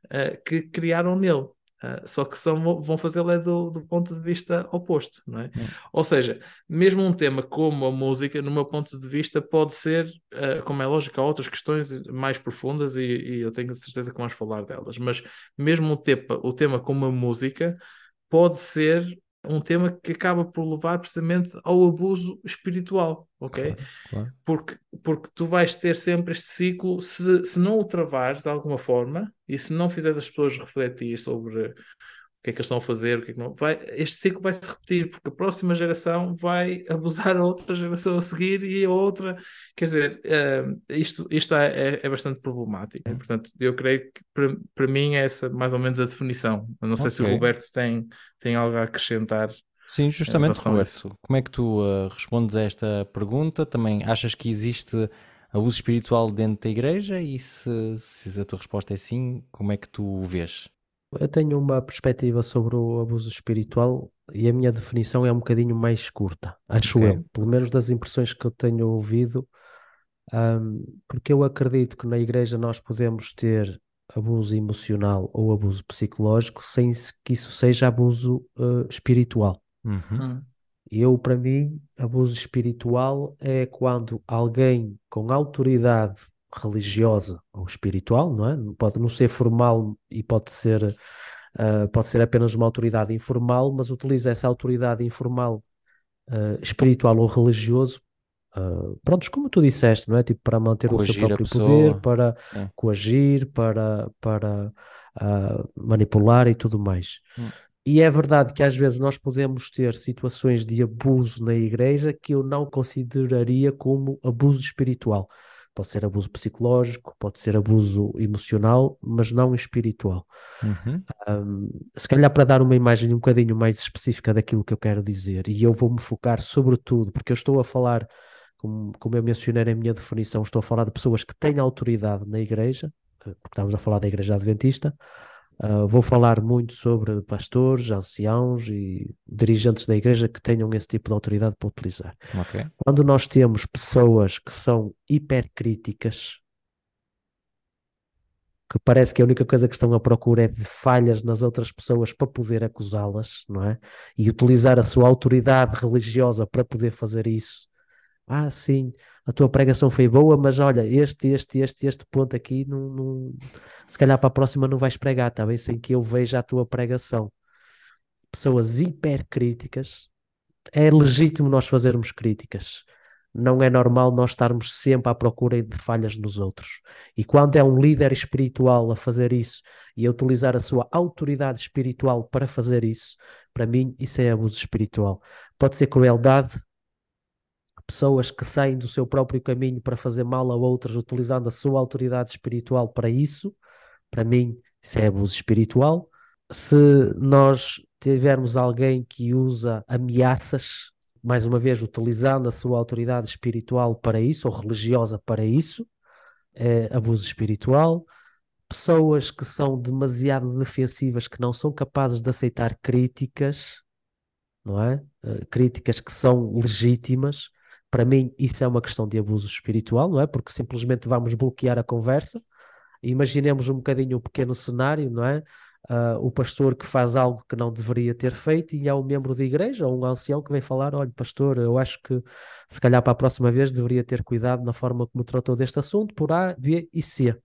[SPEAKER 5] uh, que criaram nele. Uh, só que são, vão fazê-lo é do, do, ponto de vista oposto, não é? Hum. Ou seja, mesmo um tema como a música, no meu ponto de vista, pode ser, uh, como é lógico, há outras questões mais profundas e, e, eu tenho certeza que vamos falar delas, mas mesmo o tema, o tema como a música pode ser um tema que acaba por levar precisamente ao abuso espiritual, ok? Claro, claro. Porque, porque tu vais ter sempre este ciclo, se, se não o travares de alguma forma e se não fizeres as pessoas refletir sobre o que é que eles estão a fazer, o que é que não. Vai, este ciclo vai se repetir, porque a próxima geração vai abusar a outra geração a seguir e a outra. Quer dizer, uh, isto, isto é, é, é, bastante problemático. Portanto, eu creio que para, para mim é essa mais ou menos a definição. Eu não sei se o Roberto tem, tem algo a acrescentar.
[SPEAKER 4] Sim, justamente, Roberto. Como é que tu uh, respondes a esta pergunta? Também achas que existe abuso espiritual dentro da igreja? E se, se a tua resposta é sim, como é que tu o vês?
[SPEAKER 1] Eu tenho uma perspectiva sobre o abuso espiritual e a minha definição é um bocadinho mais curta, acho okay. eu, pelo menos das impressões que eu tenho ouvido, um, porque eu acredito que na igreja nós podemos ter abuso emocional ou abuso psicológico sem que isso seja abuso uh, espiritual.
[SPEAKER 4] Uhum. Hum.
[SPEAKER 1] Eu, para mim, abuso espiritual é quando alguém com autoridade religiosa ou espiritual, não é? Pode não ser formal e pode ser, uh, pode ser apenas uma autoridade informal, mas utiliza essa autoridade informal, uh, espiritual ou religioso, uh, prontos, como tu disseste, não é? Tipo, para manter coagir o seu próprio poder, para é. coagir, para, para manipular e tudo mais. Hum. E é verdade que às vezes nós podemos ter situações de abuso na igreja que eu não consideraria como abuso espiritual. Pode ser abuso psicológico, pode ser abuso emocional, mas não espiritual.
[SPEAKER 4] Uhum.
[SPEAKER 1] Um, se calhar para dar uma imagem um bocadinho mais específica daquilo que eu quero dizer, e eu vou-me focar sobretudo, porque eu estou a falar, como, como eu mencionei na minha definição, estou a falar de pessoas que têm autoridade na igreja, eh, porque estamos a falar da igreja adventista, Uh, vou falar muito sobre pastores, anciãos e dirigentes da igreja que tenham esse tipo de autoridade para utilizar.
[SPEAKER 4] Okay.
[SPEAKER 1] Quando nós temos pessoas que são hipercríticas, que parece que a única coisa que estão à procura é de falhas nas outras pessoas para poder acusá-las, não é? E utilizar a sua autoridade religiosa para poder fazer isso. Ah, sim, a tua pregação foi boa, mas olha, este, este, este, este ponto aqui, não, não... se calhar para a próxima não vais pregar, está bem? Sem que eu veja a tua pregação. Pessoas hipercríticas, é legítimo nós fazermos críticas. Não é normal nós estarmos sempre à procura de falhas nos outros. E quando é um líder espiritual a fazer isso e a utilizar a sua autoridade espiritual para fazer isso, para mim isso é abuso espiritual. Pode ser crueldade, pessoas que saem do seu próprio caminho para fazer mal a outras, utilizando a sua autoridade espiritual para isso, para mim, isso é abuso espiritual. Se nós tivermos alguém que usa ameaças, mais uma vez, utilizando a sua autoridade espiritual para isso, ou religiosa para isso, é abuso espiritual. Pessoas que são demasiado defensivas, que não são capazes de aceitar críticas, não é? Uh, críticas que são legítimas, para mim, isso é uma questão de abuso espiritual, não é? Porque simplesmente vamos bloquear a conversa. Imaginemos um bocadinho o pequeno cenário, não é? Uh, o pastor que faz algo que não deveria ter feito e há um membro da igreja ou um ancião que vem falar: olha, pastor, eu acho que se calhar para a próxima vez deveria ter cuidado na forma como tratou deste assunto, por A, B e C.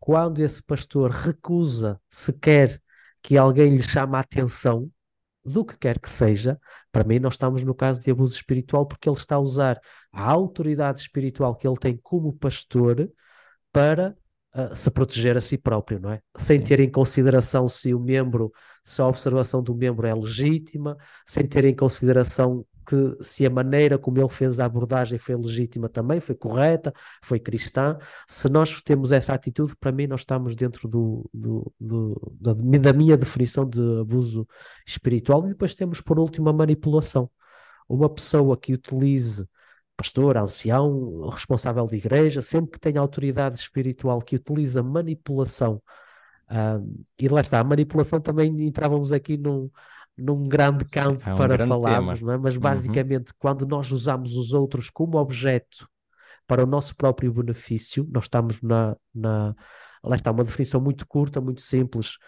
[SPEAKER 1] Quando esse pastor recusa sequer que alguém lhe chame a atenção do que quer que seja, para mim, nós estamos no caso de abuso espiritual porque ele está a usar a autoridade espiritual que ele tem como pastor para uh, se proteger a si próprio, não é? Sem Sim. ter em consideração se o membro, se a observação do membro é legítima, sem ter em consideração que se a maneira como ele fez a abordagem foi legítima também, foi correta, foi cristã. Se nós temos essa atitude, para mim, nós estamos dentro do, do, do da, da, minha definição de abuso espiritual. E depois temos, por último, a manipulação. Uma pessoa que utilize pastor, ancião, responsável de igreja, sempre que tem autoridade espiritual que utiliza manipulação, um, e lá está, a manipulação também entrávamos aqui num, num grande campo
[SPEAKER 4] é um
[SPEAKER 1] para
[SPEAKER 4] grande
[SPEAKER 1] falarmos, é? Mas
[SPEAKER 4] Uhum.
[SPEAKER 1] basicamente, quando nós usamos os outros como objeto para o nosso próprio benefício, nós estamos na, na lá está, uma definição muito curta, muito simples,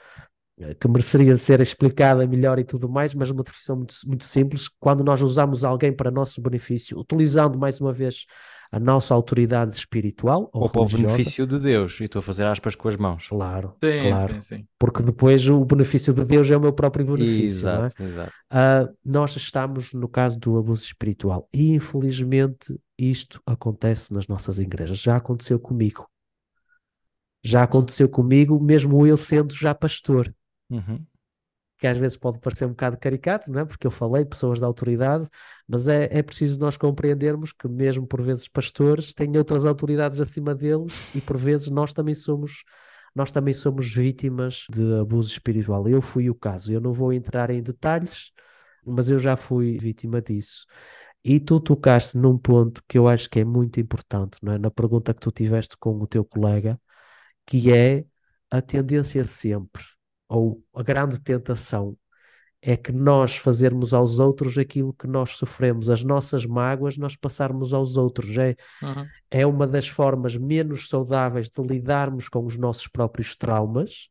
[SPEAKER 1] eh, que mereceria ser explicada melhor e tudo mais, mas uma definição muito, muito simples. Quando nós usamos alguém para nosso benefício, utilizando mais uma vez a nossa autoridade espiritual ou,
[SPEAKER 4] Ou para o benefício de Deus, e estou a fazer aspas com as mãos.
[SPEAKER 1] claro,
[SPEAKER 5] Sim,
[SPEAKER 1] claro,
[SPEAKER 5] sim, sim.
[SPEAKER 1] porque depois o benefício de Deus é o meu próprio benefício, não é?
[SPEAKER 4] Exato, exato.
[SPEAKER 1] Ah, nós estamos no caso do abuso espiritual e infelizmente isto acontece nas nossas igrejas. Já aconteceu comigo. Já aconteceu comigo, mesmo eu sendo já pastor,
[SPEAKER 4] Uhum.
[SPEAKER 1] Que às vezes pode parecer um bocado caricato, não é? Porque eu falei pessoas da autoridade, mas é, é preciso nós compreendermos que mesmo por vezes pastores têm outras autoridades acima deles e por vezes nós também somos nós também somos vítimas de abuso espiritual. Eu fui o caso. Eu não vou entrar em detalhes, mas eu já fui vítima disso. E tu tocaste num ponto que eu acho que é muito importante, não é? Na pergunta que tu tiveste com o teu colega, que é a tendência sempre, ou a grande tentação, é que nós fazermos aos outros aquilo que nós sofremos, as nossas mágoas, nós passarmos aos outros. É,
[SPEAKER 5] Uhum.
[SPEAKER 1] é uma das formas menos saudáveis de lidarmos com os nossos próprios traumas,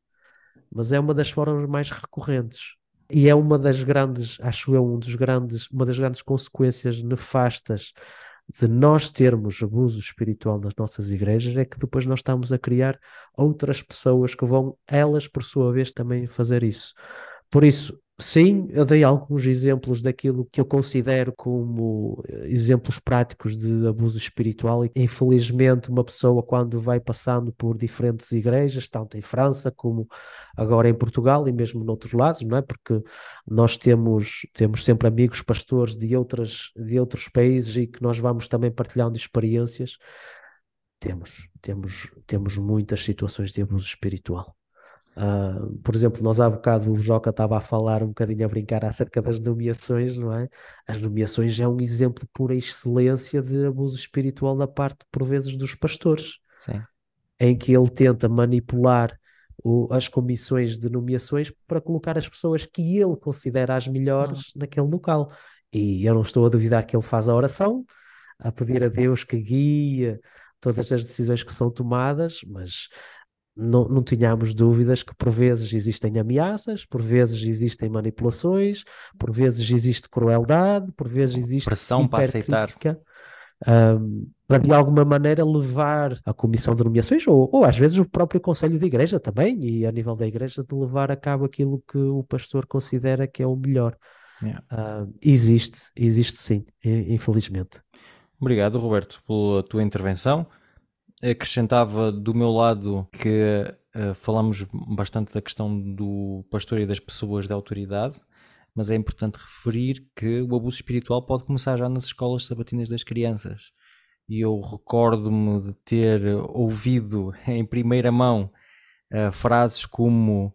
[SPEAKER 1] mas é uma das formas mais recorrentes. E é uma das grandes, acho eu, um dos grandes, uma das grandes consequências nefastas de nós termos abuso espiritual nas nossas igrejas é que depois nós estamos a criar outras pessoas que vão, elas por sua vez, também fazer isso. Por isso, sim, eu dei alguns exemplos daquilo que eu considero como eh, exemplos práticos de abuso espiritual e infelizmente uma pessoa quando vai passando por diferentes igrejas, tanto em França como agora em Portugal e mesmo noutros lados, não é? Porque nós temos, temos sempre amigos pastores de outras, de outros países e que nós vamos também partilhando experiências. Temos, temos, temos muitas situações de abuso espiritual. Ah, por exemplo, nós há bocado o Joca estava a falar um bocadinho a brincar acerca das nomeações, não é? As nomeações é um exemplo por excelência de abuso espiritual da parte, por vezes, dos pastores,
[SPEAKER 4] Sim.
[SPEAKER 1] em que ele tenta manipular o- as comissões de nomeações para colocar as pessoas que ele considera as melhores naquele local. E eu não estou a duvidar que ele faz a oração, a pedir a Deus que guie todas as decisões que são tomadas, mas não, não tínhamos dúvidas que por vezes existem ameaças, por vezes existem manipulações, por vezes existe crueldade, por vezes existe
[SPEAKER 4] Pressão para aceitar.
[SPEAKER 1] ahm, para de alguma maneira levar a comissão de nomeações, ou, ou às vezes o próprio conselho de igreja também, e a nível da igreja, de levar a cabo aquilo que o pastor considera que é o melhor.
[SPEAKER 4] Yeah.
[SPEAKER 1] Ah, existe, existe sim, infelizmente.
[SPEAKER 4] Obrigado, Roberto, pela tua intervenção. Acrescentava do meu lado que eh, falamos bastante da questão do pastor e das pessoas de autoridade, mas é importante referir que o abuso espiritual pode começar já nas escolas sabatinas das crianças. E eu recordo-me de ter ouvido em primeira mão eh, frases como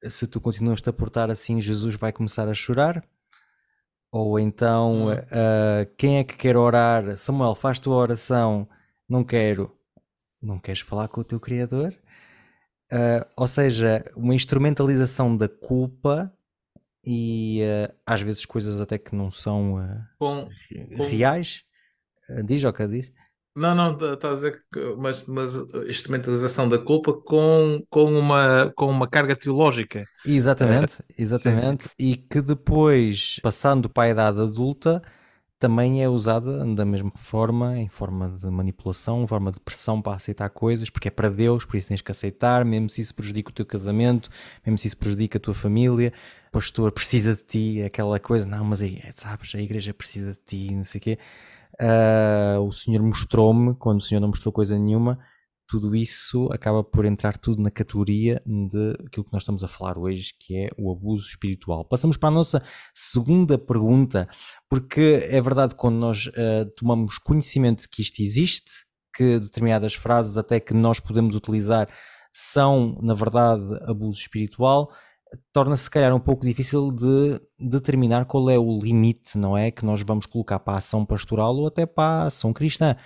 [SPEAKER 4] se tu continuas-te a portar assim, Jesus vai começar a chorar. Ou então, eh, quem é que quer orar? Samuel, faz tua oração. Não quero. Não queres falar com o teu Criador? Eh, ou seja, uma instrumentalização da culpa e eh, às vezes coisas até que não são
[SPEAKER 5] Com, Com-
[SPEAKER 4] reais. Diz, Oca, diz.
[SPEAKER 5] Não, não, estás a dizer que mas, mas instrumentalização da culpa com, com, uma, com uma carga teológica.
[SPEAKER 4] Exatamente, exatamente. E que depois, passando para a idade adulta, também é usada da mesma forma, em forma de manipulação, em forma de pressão para aceitar coisas, porque é para Deus, por isso tens que aceitar, mesmo se isso prejudica o teu casamento, mesmo se isso prejudica a tua família. O pastor precisa de ti, aquela coisa, não, mas aí, sabes, a igreja precisa de ti, não sei o quê. Ah, o Senhor mostrou-me, quando o Senhor não mostrou coisa nenhuma, tudo isso acaba por entrar tudo na categoria de aquilo que nós estamos a falar hoje, que é o abuso espiritual. Passamos para a nossa segunda pergunta, porque é verdade quando nós eh, tomamos conhecimento que isto existe, que determinadas frases até que nós podemos utilizar são, na verdade, abuso espiritual, torna-se se calhar um pouco difícil de determinar qual é o limite, não é? Que nós vamos colocar para a ação pastoral ou até para a ação cristã.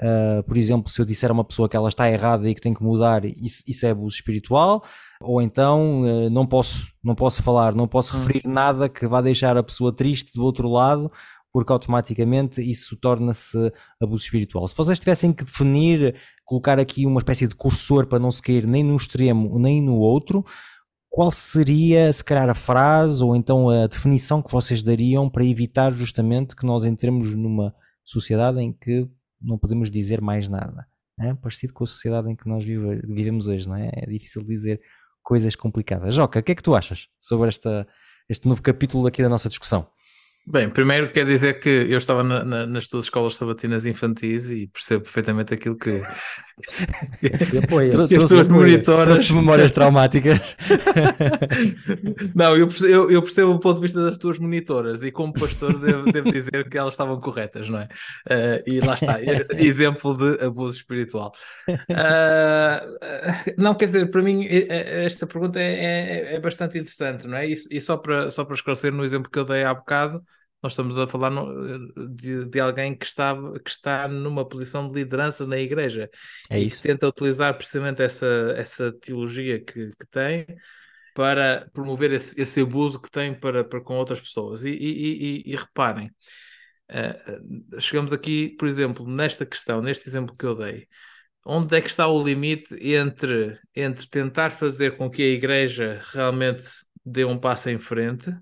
[SPEAKER 4] Uh, por exemplo, se eu disser a uma pessoa que ela está errada e que tem que mudar, isso, isso é abuso espiritual, ou então uh, não posso, não posso falar, não posso hum. referir nada que vá deixar a pessoa triste do outro lado, porque automaticamente isso torna-se abuso espiritual. Se vocês tivessem que definir, colocar aqui uma espécie de cursor para não se cair nem no extremo nem no outro, qual seria, se calhar, a frase ou então a definição que vocês dariam para evitar justamente que nós entremos numa sociedade em que não podemos dizer mais nada. É parecido com a sociedade em que nós vive, vivemos hoje, não é? É difícil dizer coisas complicadas. Joca, o que é que tu achas sobre esta, este novo capítulo aqui da nossa discussão?
[SPEAKER 5] Bem, primeiro quer dizer que eu estava na, na, nas tuas escolas sabatinas infantis e percebo perfeitamente aquilo que.
[SPEAKER 1] e apoias.
[SPEAKER 5] que as tuas monitoras.
[SPEAKER 4] memórias traumáticas.
[SPEAKER 5] Não, eu percebo, eu, eu percebo, o ponto de vista das tuas monitoras e como pastor devo, devo dizer que elas estavam corretas, não é? Uh, e lá está, exemplo de abuso espiritual. Uh, não, quer dizer, para mim esta pergunta é, é, é bastante interessante, não é? E, e só, para, só para esclarecer no exemplo que eu dei há bocado nós estamos a falar no, de, de, alguém que está, que está numa posição de liderança na igreja
[SPEAKER 4] é
[SPEAKER 5] e
[SPEAKER 4] isso.
[SPEAKER 5] tenta utilizar precisamente essa, essa teologia que, que tem para promover esse, esse abuso que tem para, para com outras pessoas. E, e, e, e reparem, uh, chegamos aqui, por exemplo, nesta questão, neste exemplo que eu dei, onde é que está o limite entre, entre tentar fazer com que a igreja realmente dê um passo em frente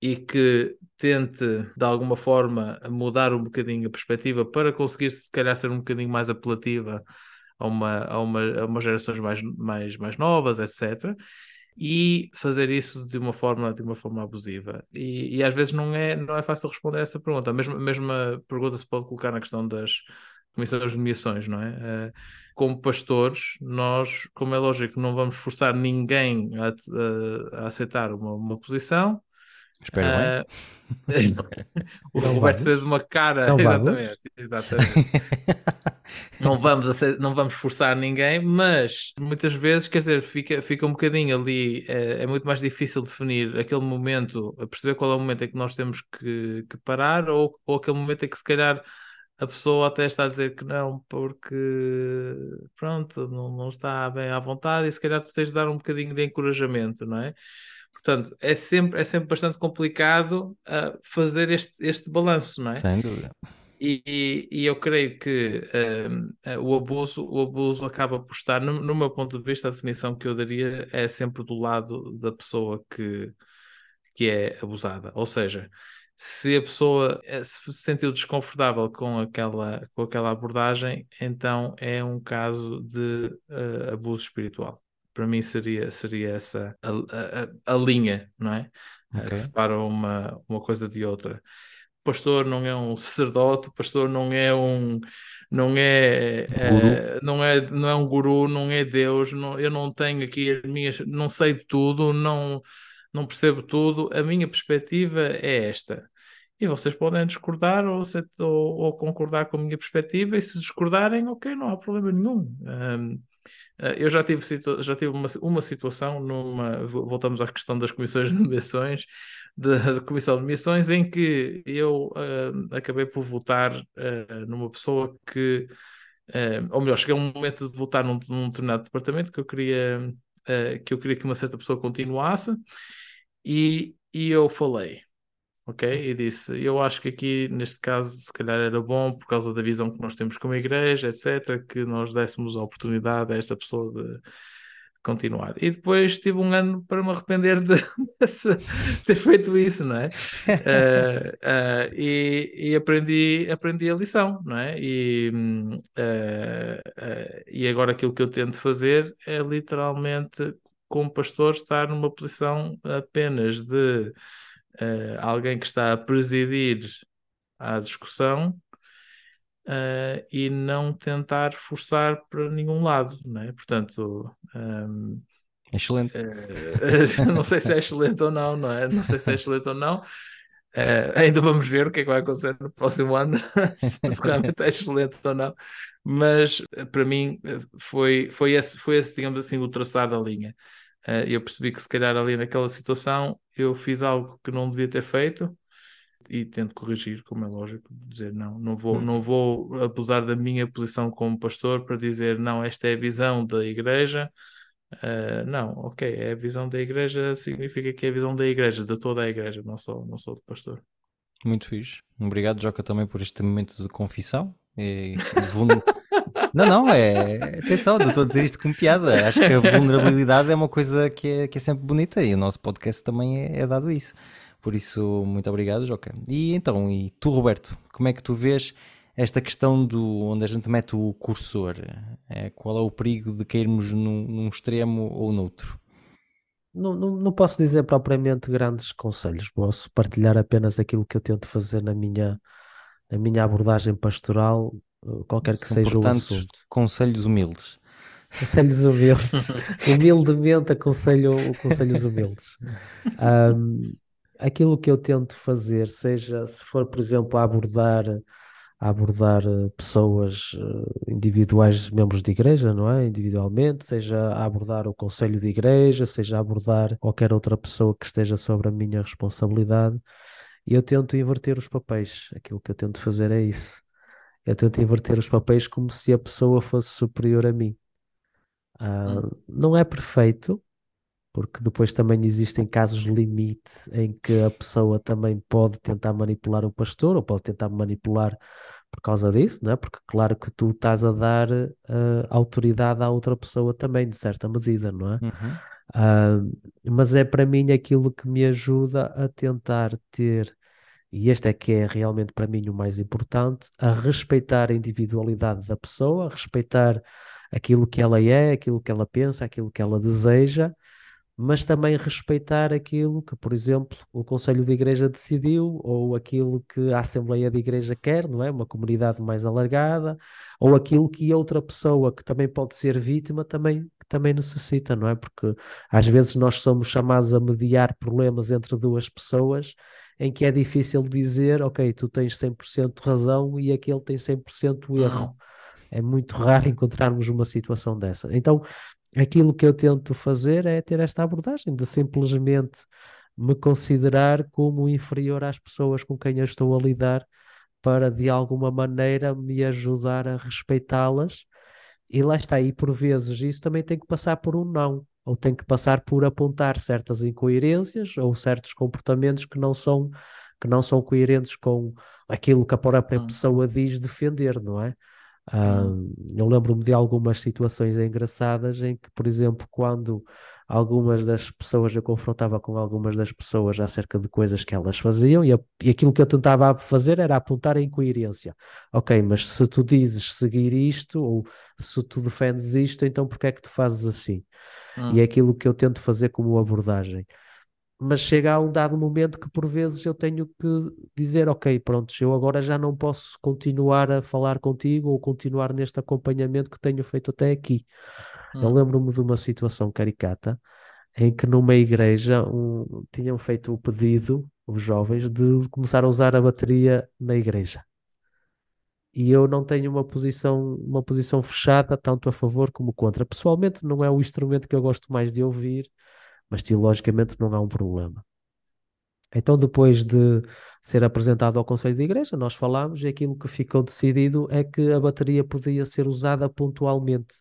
[SPEAKER 5] e que tente de alguma forma mudar um bocadinho a perspectiva para conseguir se calhar ser um bocadinho mais apelativa a uma, a uma, a umas gerações mais, mais, mais novas, etc. E fazer isso de uma forma, de uma forma abusiva. E, e às vezes não é, não é fácil responder a essa pergunta. A mesma, mesma pergunta se pode colocar na questão das comissões de nomeações, não é? Uh, como pastores, nós, como é lógico, não vamos forçar ninguém a, a aceitar uma, uma posição,
[SPEAKER 4] Espero uh,
[SPEAKER 5] bem. o não Roberto vamos. fez uma cara.
[SPEAKER 1] Não
[SPEAKER 5] exatamente, exatamente. não, vamos não vamos forçar ninguém, mas muitas vezes, quer dizer, fica, fica um bocadinho ali. É, é, muito mais difícil definir aquele momento, perceber qual é o momento em que nós temos que, que parar, ou, ou aquele momento em que se calhar a pessoa até está a dizer que não, porque pronto, não, não está bem à vontade, e se calhar tu tens de dar um bocadinho de encorajamento, não é? Portanto, é sempre, é sempre bastante complicado uh, fazer este, este balanço, não é?
[SPEAKER 4] Sem dúvida.
[SPEAKER 5] E, e, e eu creio que uh, o, abuso, o abuso acaba por estar, no, no, meu ponto de vista, a definição que eu daria é sempre do lado da pessoa que, que é abusada. Ou seja, se a pessoa eh, se sentiu desconfortável com aquela, com aquela abordagem, então é um caso de uh, abuso espiritual para mim seria, seria essa a, a, a linha, não é? Okay. Que separa uma, uma coisa de outra. O pastor não é um sacerdote, o pastor não é um não é, é, não é não é um guru, não é Deus, não, eu não tenho aqui as minhas, não sei tudo, não não percebo tudo, a minha perspectiva é esta. E vocês podem discordar ou, ou, ou concordar com a minha perspectiva, e se discordarem, ok, não há problema nenhum. Um, eh, eu já tive, já tive uma, uma situação, numa, voltamos à questão das comissões de nomeações, da comissão de nomeações, em que eu uh, acabei por votar uh, numa pessoa que, uh, ou melhor, cheguei a um momento de votar num, num determinado departamento que eu queria, que eu queria que uma certa pessoa continuasse, e, e eu falei, ok? E disse: Eu acho que aqui, neste caso, se calhar era bom, por causa da visão que nós temos como igreja, etc., que nós dessemos a oportunidade a esta pessoa de continuar. E depois tive um ano para me arrepender de ter feito isso, não é? uh, uh, e, e, aprendi, aprendi a lição, não é? E, uh, e agora aquilo que eu tento fazer é literalmente, como pastor, estar numa posição apenas de uh, alguém que está a presidir a discussão uh, e não tentar forçar para nenhum lado, não é? Portanto, um,
[SPEAKER 4] excelente.
[SPEAKER 5] Uh, não sei se é excelente ou não, não é? Não sei se é excelente ou não. Uh, ainda vamos ver o que é que vai acontecer no próximo ano, se realmente é excelente ou não. Mas para mim foi, foi, esse, foi esse, digamos assim, o traçar da linha. Uh, eu percebi que se calhar ali naquela situação eu fiz algo que não devia ter feito e tento corrigir, como é lógico, dizer não, não vou, não vou abusar da minha posição como pastor para dizer não, esta é a visão da igreja. Uh, não, ok, é a visão da igreja significa que é a visão da igreja, de toda a igreja, não só, não só do pastor.
[SPEAKER 4] Muito fixe. Obrigado, Joca, também por este momento de confissão. E Não, não, é. Atenção, não estou a dizer isto com piada. Acho que a vulnerabilidade é uma coisa que é, que é sempre bonita e o nosso podcast também é, é dado isso. Por isso, muito obrigado, Joca. E então, e tu, Roberto, como é que tu vês esta questão do onde a gente mete o cursor? É, qual é o perigo de cairmos num, num extremo ou noutro?
[SPEAKER 1] Não, não, não posso dizer propriamente grandes conselhos, posso partilhar apenas aquilo que eu tento fazer na minha, na minha abordagem pastoral, qualquer que São, seja portanto, o assunto.
[SPEAKER 4] Conselhos humildes.
[SPEAKER 1] Conselhos humildes. Humildemente aconselho conselhos humildes. Um, aquilo que eu tento fazer, seja se for, por exemplo, a abordar a abordar eh, pessoas eh, individuais, membros de igreja, não é? Individualmente, seja a abordar o conselho de igreja, seja a abordar qualquer outra pessoa que esteja sobre a minha responsabilidade. E eu tento inverter os papéis. Aquilo que eu tento fazer é isso. Eu tento inverter os papéis como se a pessoa fosse superior a mim. Uh, hum. Não é perfeito, porque depois também existem casos limite em que a pessoa também pode tentar manipular o pastor ou pode tentar manipular por causa disso, não é? Porque claro que tu estás a dar uh, autoridade à outra pessoa também, de certa medida, não é? Uhum. Uh, mas é para mim aquilo que me ajuda a tentar ter, e este é que é realmente para mim o mais importante, a respeitar a individualidade da pessoa, a respeitar aquilo que ela é, aquilo que ela pensa, aquilo que ela deseja mas também respeitar aquilo que, por exemplo, o Conselho de Igreja decidiu, ou aquilo que a Assembleia de Igreja quer, não é? Uma comunidade mais alargada, ou aquilo que outra pessoa que também pode ser vítima também, também necessita, não é? Porque às vezes nós somos chamados a mediar problemas entre duas pessoas em que é difícil dizer, ok, tu tens 100% razão e aquele tem 100% erro. Uhum. É muito raro encontrarmos uma situação dessa. Então, aquilo que eu tento fazer é ter esta abordagem de simplesmente me considerar como inferior às pessoas com quem eu estou a lidar para de alguma maneira me ajudar a respeitá-las e lá está, e por vezes isso também tem que passar por um não, ou tem que passar por apontar certas incoerências ou certos comportamentos que não são que não são coerentes com aquilo que a própria hum. pessoa diz defender, não é? Uh, eu lembro-me de algumas situações engraçadas em que, por exemplo, quando algumas das pessoas eu confrontava com algumas das pessoas acerca de coisas que elas faziam e, e aquilo que eu tentava fazer era apontar a incoerência. Ok, mas se tu dizes seguir isto ou se tu defendes isto, então porquê é que tu fazes assim? Hum. E é aquilo que eu tento fazer como abordagem mas chega a um dado momento que por vezes eu tenho que dizer, ok, pronto, eu agora já não posso continuar a falar contigo ou continuar neste acompanhamento que tenho feito até aqui. Hum. Eu lembro-me de uma situação caricata em que numa igreja um, tinham feito o pedido, os jovens, de começar a usar a bateria na igreja. E eu não tenho uma posição, uma posição fechada, tanto a favor como contra. Pessoalmente, não é o instrumento que eu gosto mais de ouvir, mas teologicamente não há um problema. Então, depois de ser apresentado ao Conselho de Igreja, nós falámos e aquilo que ficou decidido é que a bateria podia ser usada pontualmente,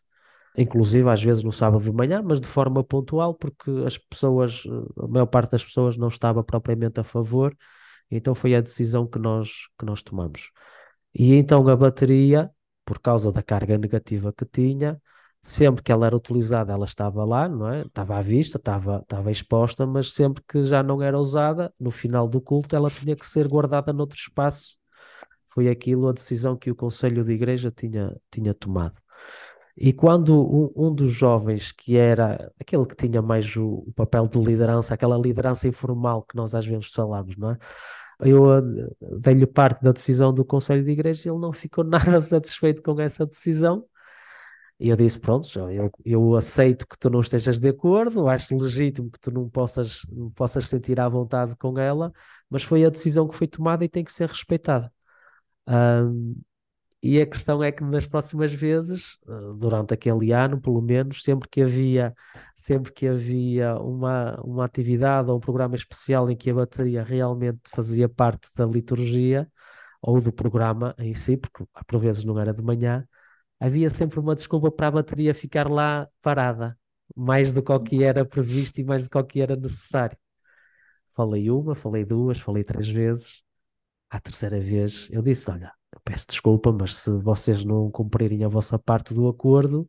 [SPEAKER 1] inclusive às vezes no sábado de manhã, mas de forma pontual, porque as pessoas, a maior parte das pessoas não estava propriamente a favor, então foi a decisão que nós, que nós tomamos. E então a bateria, por causa da carga negativa que tinha, sempre que ela era utilizada, ela estava lá, não é? Estava à vista, estava, estava exposta, mas sempre que já não era usada, no final do culto, ela tinha que ser guardada noutro espaço. Foi aquilo a decisão que o Conselho de Igreja tinha, tinha tomado. E quando um, um dos jovens, que era aquele que tinha mais o, o, papel de liderança, aquela liderança informal que nós às vezes falamos, não é? Eu eh, dei-lhe parte da decisão do Conselho de Igreja e ele não ficou nada satisfeito com essa decisão e eu disse: Pronto, eu, eu aceito que tu não estejas de acordo, acho legítimo que tu não possas, não possas sentir à vontade com ela, mas foi a decisão que foi tomada e tem que ser respeitada. Um, E a questão é que nas próximas vezes, eh, durante aquele ano, pelo menos, sempre que havia, sempre que havia uma, uma atividade ou um programa especial em que a bateria realmente fazia parte da liturgia ou do programa em si, porque por vezes não era de manhã, havia sempre uma desculpa para a bateria ficar lá parada, mais do que o que era previsto e mais do que o que era necessário. Falei uma, falei duas, falei três vezes. À terceira vez eu disse: Olha, peço desculpa, mas se vocês não cumprirem a vossa parte do acordo,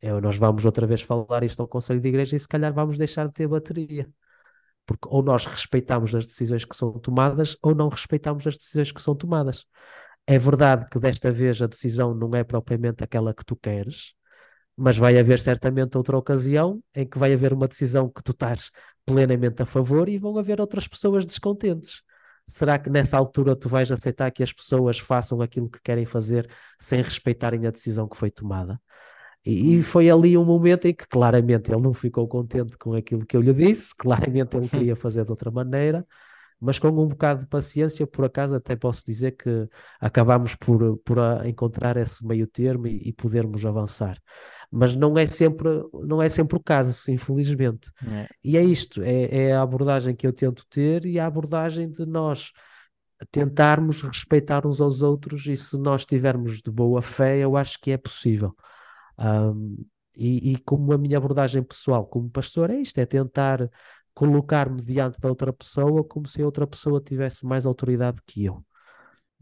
[SPEAKER 1] eu, nós vamos outra vez falar isto ao Conselho de Igreja e se calhar vamos deixar de ter bateria. Porque ou nós respeitamos as decisões que são tomadas ou não respeitamos as decisões que são tomadas. É verdade que desta vez a decisão não é propriamente aquela que tu queres, mas vai haver certamente outra ocasião em que vai haver uma decisão que tu estás plenamente a favor e vão haver outras pessoas descontentes. Será que nessa altura tu vais aceitar que as pessoas façam aquilo que querem fazer sem respeitarem a decisão que foi tomada? E, foi ali um momento em que claramente ele não ficou contente com aquilo que eu lhe disse, claramente ele queria fazer de outra maneira, mas com um bocado de paciência, por acaso até posso dizer que acabámos por, por encontrar esse meio termo e, e podermos avançar. Mas não é sempre, não é sempre o caso, infelizmente. É. E é isto, é, é a abordagem que eu tento ter e a abordagem de nós tentarmos respeitar uns aos outros e se nós tivermos de boa fé, eu acho que é possível. Um, e, e, como a minha abordagem pessoal como pastor é isto, é tentar colocar-me diante da outra pessoa como se a outra pessoa tivesse mais autoridade que eu.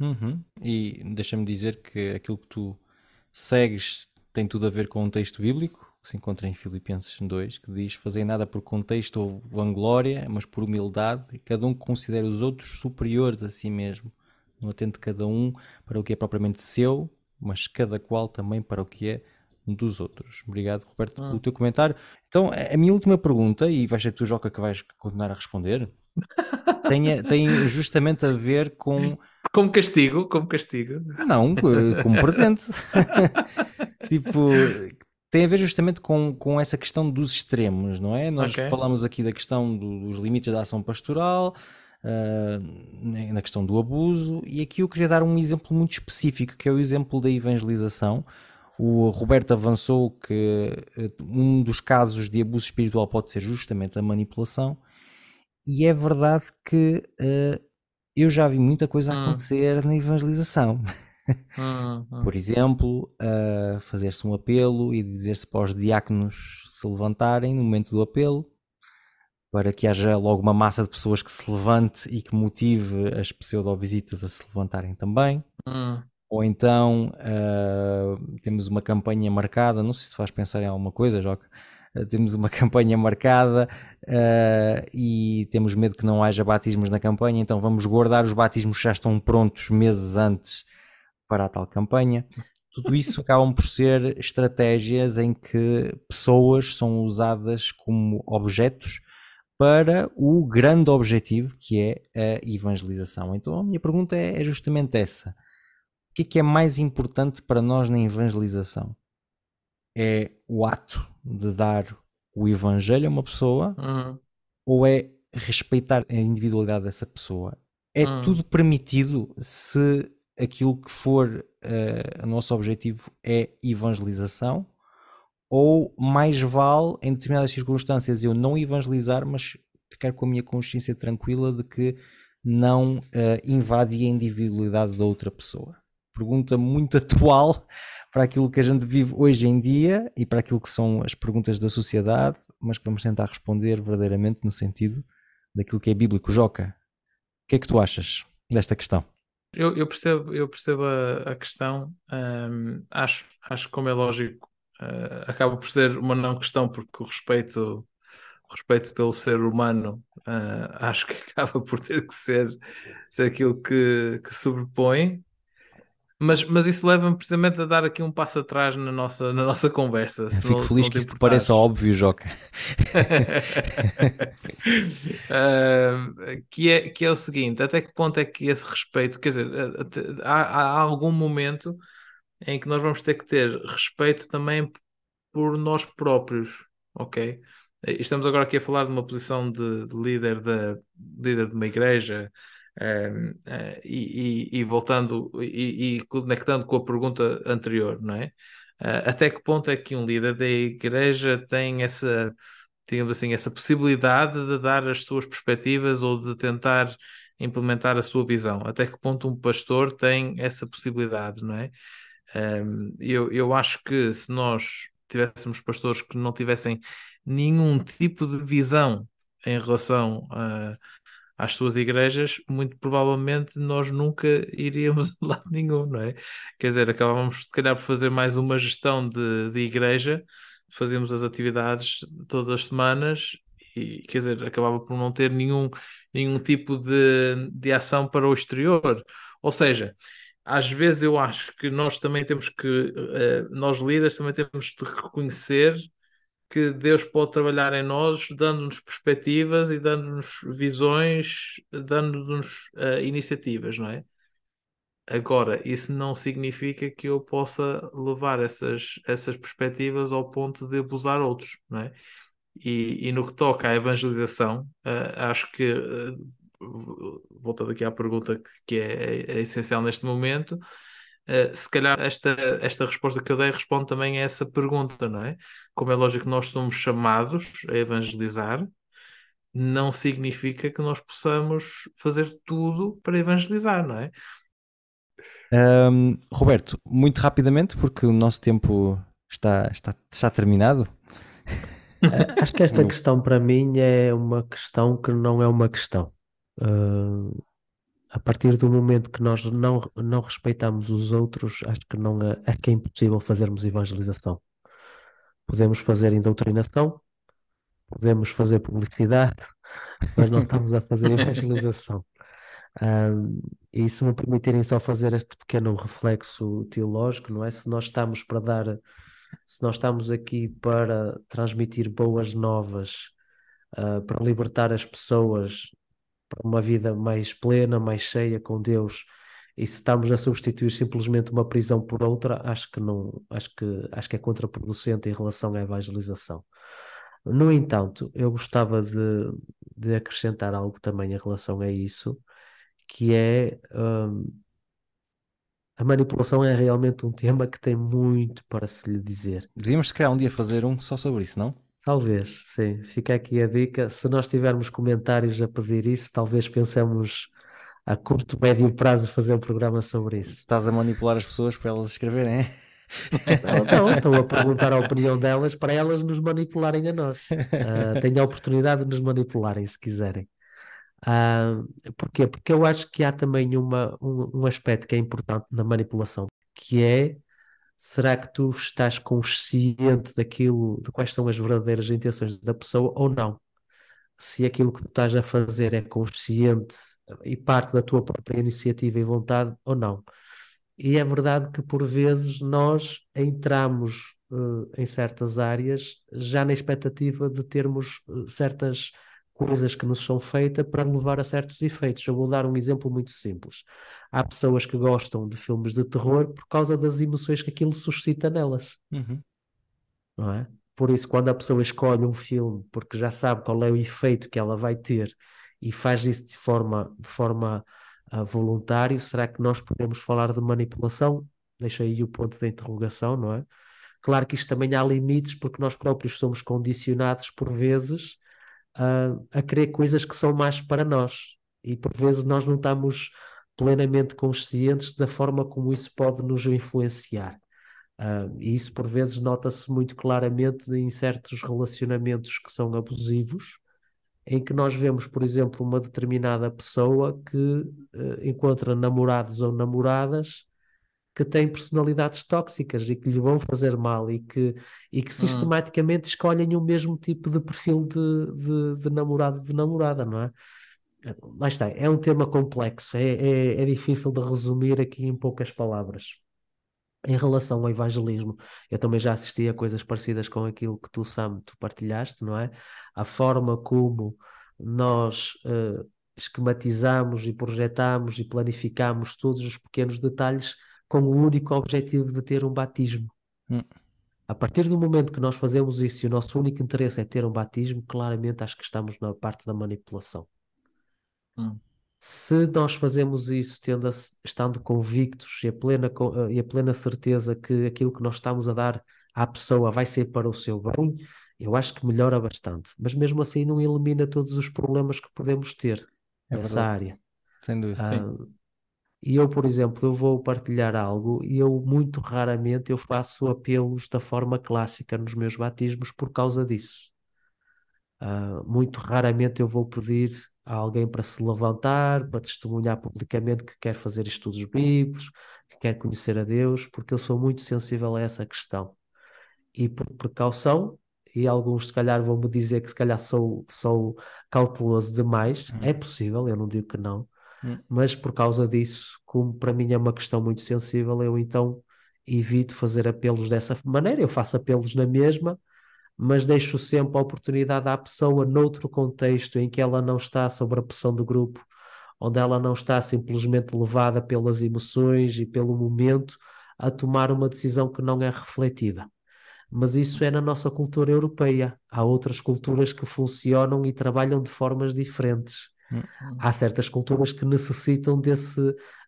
[SPEAKER 4] Uhum. E deixa-me dizer que aquilo que tu segues tem tudo a ver com um texto bíblico que se encontra em Filipenses 2, que diz: Fazei nada por contexto ou vanglória, mas por humildade, e cada um considere os outros superiores a si mesmo. Não atende cada um para o que é propriamente seu, mas cada qual também para o que é dos outros. Obrigado, Roberto, pelo ah. teu comentário. Então, a minha última pergunta, e vais ser tu, Joca, que vais continuar a responder, tem, tem justamente a ver com.
[SPEAKER 5] Como castigo, como castigo.
[SPEAKER 4] Não, como presente. tipo, tem a ver justamente com, com essa questão dos extremos, não é? Nós okay. falamos aqui da questão do, dos limites da ação pastoral, uh, na questão do abuso, e aqui eu queria dar um exemplo muito específico, que é o exemplo da evangelização o Roberto avançou que eh, um dos casos de abuso espiritual pode ser justamente a manipulação, e é verdade que uh, eu já vi muita coisa hum. acontecer na evangelização. Hum, hum. Por exemplo, uh, fazer-se um apelo e dizer-se para os diáconos se levantarem no momento do apelo, para que haja logo uma massa de pessoas que se levante e que motive as pseudo-visitas a se levantarem também. Hum ou então uh, temos uma campanha marcada, não sei se te faz pensar em alguma coisa, Joca. Uh, temos uma campanha marcada uh, e temos medo que não haja batismos na campanha, então vamos guardar os batismos que já estão prontos meses antes para a tal campanha. Tudo isso acabam por ser estratégias em que pessoas são usadas como objetos para o grande objetivo que é a evangelização. Então a minha pergunta é, é justamente essa o que é, que é mais importante para nós na evangelização? É o ato de dar o evangelho a uma pessoa uhum. ou é respeitar a individualidade dessa pessoa? É uhum. tudo permitido se aquilo que for uh, o nosso objetivo é evangelização? Ou mais vale, em determinadas circunstâncias, eu não evangelizar, mas ficar com a minha consciência tranquila de que não uh, invade a individualidade da outra pessoa? Pergunta muito atual para aquilo que a gente vive hoje em dia e para aquilo que são as perguntas da sociedade, mas que vamos tentar responder verdadeiramente no sentido daquilo que é bíblico. Joca, o que é que tu achas desta questão?
[SPEAKER 5] Eu, eu percebo, eu percebo a, a questão. Um, acho, acho como é lógico, uh, acaba por ser uma não questão, porque o respeito, o respeito pelo ser humano uh, acho que acaba por ter que ser, ser aquilo que, que sobrepõe mas, mas isso leva-me precisamente a dar aqui um passo atrás na nossa, na nossa conversa.
[SPEAKER 4] Fico não, feliz que isso te pareça óbvio, Joca.
[SPEAKER 5] uh, que, é, que é o seguinte: até que ponto é que esse respeito, quer dizer, há, há algum momento em que nós vamos ter que ter respeito também por nós próprios, ok? Estamos agora aqui a falar de uma posição de, de líder, de, líder de uma igreja, Uh, e, e, e, voltando e, e, conectando com a pergunta anterior, não é? Uh, até que ponto é que um líder da igreja tem essa, digamos assim, essa possibilidade de dar as suas perspectivas ou de tentar implementar a sua visão? Até que ponto um pastor tem essa possibilidade, não é? Eu, eu acho que se nós tivéssemos pastores que não tivessem nenhum tipo de visão em relação a, às suas igrejas, muito provavelmente nós nunca iríamos a lado nenhum, não é? Quer dizer, acabávamos se calhar por fazer mais uma gestão de, de igreja, fazíamos as atividades todas as semanas e quer dizer, acabava por não ter nenhum, nenhum tipo de, de ação para o exterior. Ou seja, às vezes eu acho que nós também temos que, uh, nós líderes também temos de reconhecer que Deus pode trabalhar em nós, dando-nos perspectivas e dando-nos visões, dando-nos uh, iniciativas, não é? Agora, isso não significa que eu possa levar essas, essas perspectivas ao ponto de abusar outros, não é? E, e no que toca à evangelização, uh, acho que, uh, voltando aqui à pergunta que, que é, é, essencial neste momento, Uh, se calhar esta, esta resposta que eu dei responde também a essa pergunta, não é? Como é lógico que nós somos chamados a evangelizar, não significa que nós possamos fazer tudo para evangelizar, não é?
[SPEAKER 4] Um, Roberto, muito rapidamente, porque o nosso tempo está, está, está terminado.
[SPEAKER 1] Eh, acho que esta questão para mim é uma questão que não é uma questão. Uh, a partir do momento que nós não, não respeitamos os outros, acho que não é, é que é impossível fazermos evangelização. Podemos fazer indoutrinação, podemos fazer publicidade, mas não estamos a fazer evangelização. Um, e se me permitirem só fazer este pequeno reflexo teológico, não é? Se nós estamos para dar, se nós estamos aqui para transmitir boas novas, uh, para libertar as pessoas para uma vida mais plena, mais cheia com Deus. E se estamos a substituir simplesmente uma prisão por outra, acho que não, acho que acho que é contraproducente em relação à evangelização. No entanto, eu gostava de, de acrescentar algo também em relação a isso, que é um, a manipulação é realmente um tema que tem muito para se lhe dizer.
[SPEAKER 4] Devíamos se calhar um dia fazer um só sobre isso, não?
[SPEAKER 1] Talvez, sim. Fica aqui a dica. Se nós tivermos comentários a pedir isso, talvez pensemos a curto, médio prazo fazer um programa sobre isso.
[SPEAKER 4] Estás a manipular as pessoas para elas escreverem, é?
[SPEAKER 1] Não, não, estou a perguntar a opinião delas para elas nos manipularem a nós. Uh, tenho a oportunidade de nos manipularem, se quiserem. Uh, porquê? Porque eu acho que há também uma, um, um aspecto que é importante na manipulação, que é será que tu estás consciente daquilo, de quais são as verdadeiras intenções da pessoa ou não? Se aquilo que tu estás a fazer é consciente e parte da tua própria iniciativa e vontade ou não. E é verdade que por vezes nós entramos uh, em certas áreas já na expectativa de termos uh, certas coisas que nos são feitas para levar a certos efeitos. Eu vou dar um exemplo muito simples. Há pessoas que gostam de filmes de terror por causa das emoções que aquilo suscita nelas. Uhum. Não é? Por isso, quando a pessoa escolhe um filme porque já sabe qual é o efeito que ela vai ter e faz isso de forma, de forma uh, voluntária, será que nós podemos falar de manipulação? Deixa aí o ponto de interrogação, não é? Claro que isto também há limites, porque nós próprios somos condicionados por vezes a, a querer coisas que são mais para nós. E por vezes nós não estamos plenamente conscientes da forma como isso pode nos influenciar. Uh, e isso por vezes nota-se muito claramente em certos relacionamentos que são abusivos, em que nós vemos, por exemplo, uma determinada pessoa que uh, encontra namorados ou namoradas que têm personalidades tóxicas e que lhe vão fazer mal e que, e que hum. sistematicamente escolhem o mesmo tipo de perfil de, de, de namorado de namorada, não é? Lá está, é um tema complexo, é, é, é difícil de resumir aqui em poucas palavras. Em relação ao evangelismo, eu também já assisti a coisas parecidas com aquilo que tu, Sam, tu partilhaste, não é? A forma como nós uh, esquematizamos e projetamos e planificamos todos os pequenos detalhes com o único objetivo de ter um batismo. Hum. A partir do momento que nós fazemos isso e o nosso único interesse é ter um batismo, claramente acho que estamos na parte da manipulação.
[SPEAKER 5] Hum.
[SPEAKER 1] Se nós fazemos isso tendo a, estando convictos e a, plena, e a plena certeza que aquilo que nós estamos a dar à pessoa vai ser para o seu bem, eu acho que melhora bastante. Mas mesmo assim não elimina todos os problemas que podemos ter é nessa verdade. área.
[SPEAKER 4] Sem dúvida. Ah,
[SPEAKER 1] e eu, por exemplo, eu vou partilhar algo e eu muito raramente eu faço apelos da forma clássica nos meus batismos por causa disso. Uh, muito raramente eu vou pedir a alguém para se levantar, para testemunhar publicamente que quer fazer estudos bíblicos, que quer conhecer a Deus, porque eu sou muito sensível a essa questão. E por precaução, e alguns se calhar vão me dizer que se calhar sou, sou cauteloso demais, hum. é possível, eu não digo que não, mas por causa disso, como para mim é uma questão muito sensível, eu então evito fazer apelos dessa maneira, eu faço apelos na mesma, mas deixo sempre a oportunidade à pessoa, noutro contexto em que ela não está sob a pressão do grupo, onde ela não está simplesmente levada pelas emoções e pelo momento a tomar uma decisão que não é refletida. Mas isso é na nossa cultura europeia. Há outras culturas que funcionam e trabalham de formas diferentes. Há certas culturas que necessitam desse,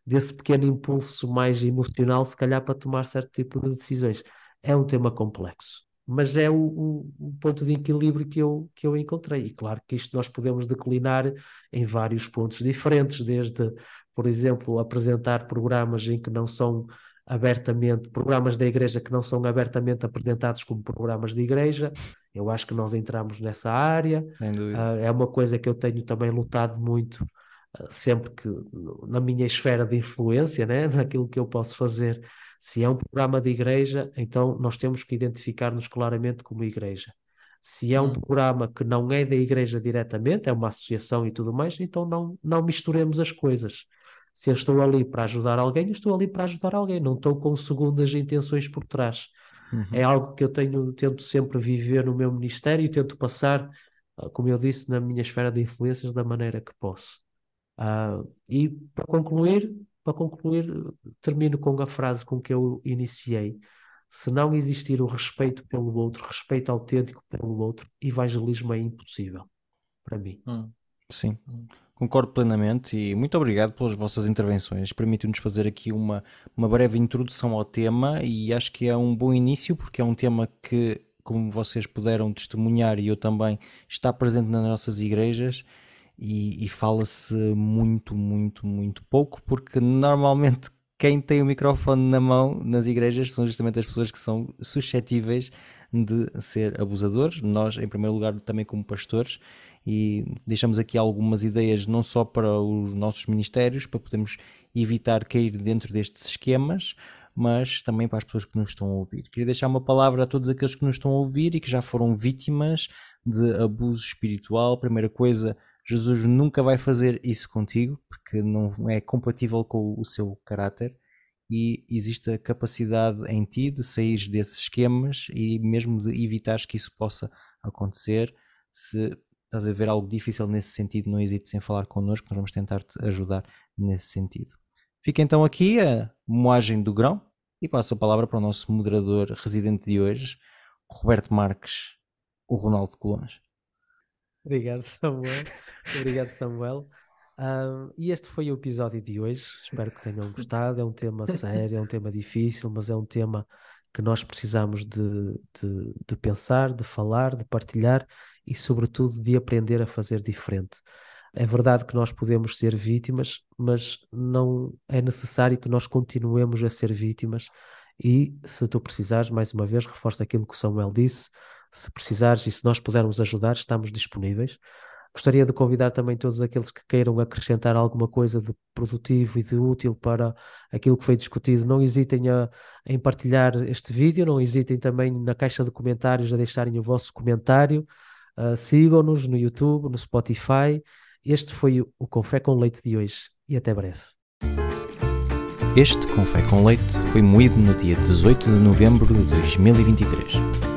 [SPEAKER 1] desse pequeno impulso mais emocional, se calhar, para tomar certo tipo de decisões. É um tema complexo mas é o, o, o, ponto de equilíbrio que eu, que eu encontrei. E claro que isto nós podemos declinar em vários pontos diferentes, desde, por exemplo, apresentar programas em que não são abertamente, programas da igreja que não são abertamente apresentados como programas de igreja. Eu acho que nós entramos nessa área. Uh, é uma coisa que eu tenho também lutado muito uh, sempre que na minha esfera de influência, né, naquilo que eu posso fazer se é um programa de igreja, então nós temos que identificar-nos claramente como igreja. Se é um hum. programa que não é da igreja diretamente, é uma associação e tudo mais, então não, não misturemos as coisas. Se eu estou ali para ajudar alguém, eu estou ali para ajudar alguém, não estou com segundas intenções por trás. Uhum. É algo que eu tenho, tento sempre viver no meu ministério e tento passar, ah, como eu disse, na minha esfera de influências da maneira que posso. Uh, e para concluir, para concluir, termino com a frase com que eu iniciei. Se não existir o respeito pelo outro, respeito autêntico pelo outro, evangelismo é impossível para mim. Hum.
[SPEAKER 4] Sim, hum. concordo plenamente e muito obrigado pelas vossas intervenções. Permitem-nos fazer aqui uma, uma breve introdução ao tema e acho que é um bom início porque é um tema que, como vocês puderam testemunhar e eu também, está presente nas nossas igrejas e, e fala-se muito, muito, muito pouco, porque normalmente quem tem o microfone na mão nas igrejas são justamente as pessoas que são suscetíveis de ser abusadores. Nós, em primeiro lugar, também como pastores, e deixamos aqui algumas ideias não só para os nossos ministérios, para podermos evitar cair dentro destes esquemas, mas também para as pessoas que nos estão a ouvir. Queria deixar uma palavra a todos aqueles que nos estão a ouvir e que já foram vítimas de abuso espiritual. Primeira coisa, Jesus nunca vai fazer isso contigo, porque não é compatível com o seu caráter e existe a capacidade em ti de sair desses esquemas e mesmo de evitares que isso possa acontecer. Se estás a ver algo difícil nesse sentido, não hesites em falar connosco, nós vamos tentar te ajudar nesse sentido. Fica então aqui a moagem do grão e passo a palavra para o nosso moderador residente de hoje, Roberto Marques, o Ronaldo Colões.
[SPEAKER 1] Obrigado, Samuel. Obrigado, Samuel. Um, e este foi o episódio de hoje. Espero que tenham gostado. É um tema sério, é um tema difícil, mas é um tema que nós precisamos de, de, de pensar, de falar, de partilhar e, sobretudo, de aprender a fazer diferente. É verdade que nós podemos ser vítimas, mas não é necessário que nós continuemos a ser vítimas. E se tu precisares, mais uma vez, reforço aquilo que o Samuel disse se precisares e se nós pudermos ajudar, estamos disponíveis. Gostaria de convidar também todos aqueles que queiram acrescentar alguma coisa de produtivo e de útil para aquilo que foi discutido. Não hesitem a, em partilhar este vídeo, não hesitem também na caixa de comentários a deixarem o vosso comentário. Uh, Sigam-nos no YouTube, no Spotify. Este foi o, Confé com Leite de hoje e até breve.
[SPEAKER 4] Este Confé com Leite foi moído no dia 18 de novembro de 2023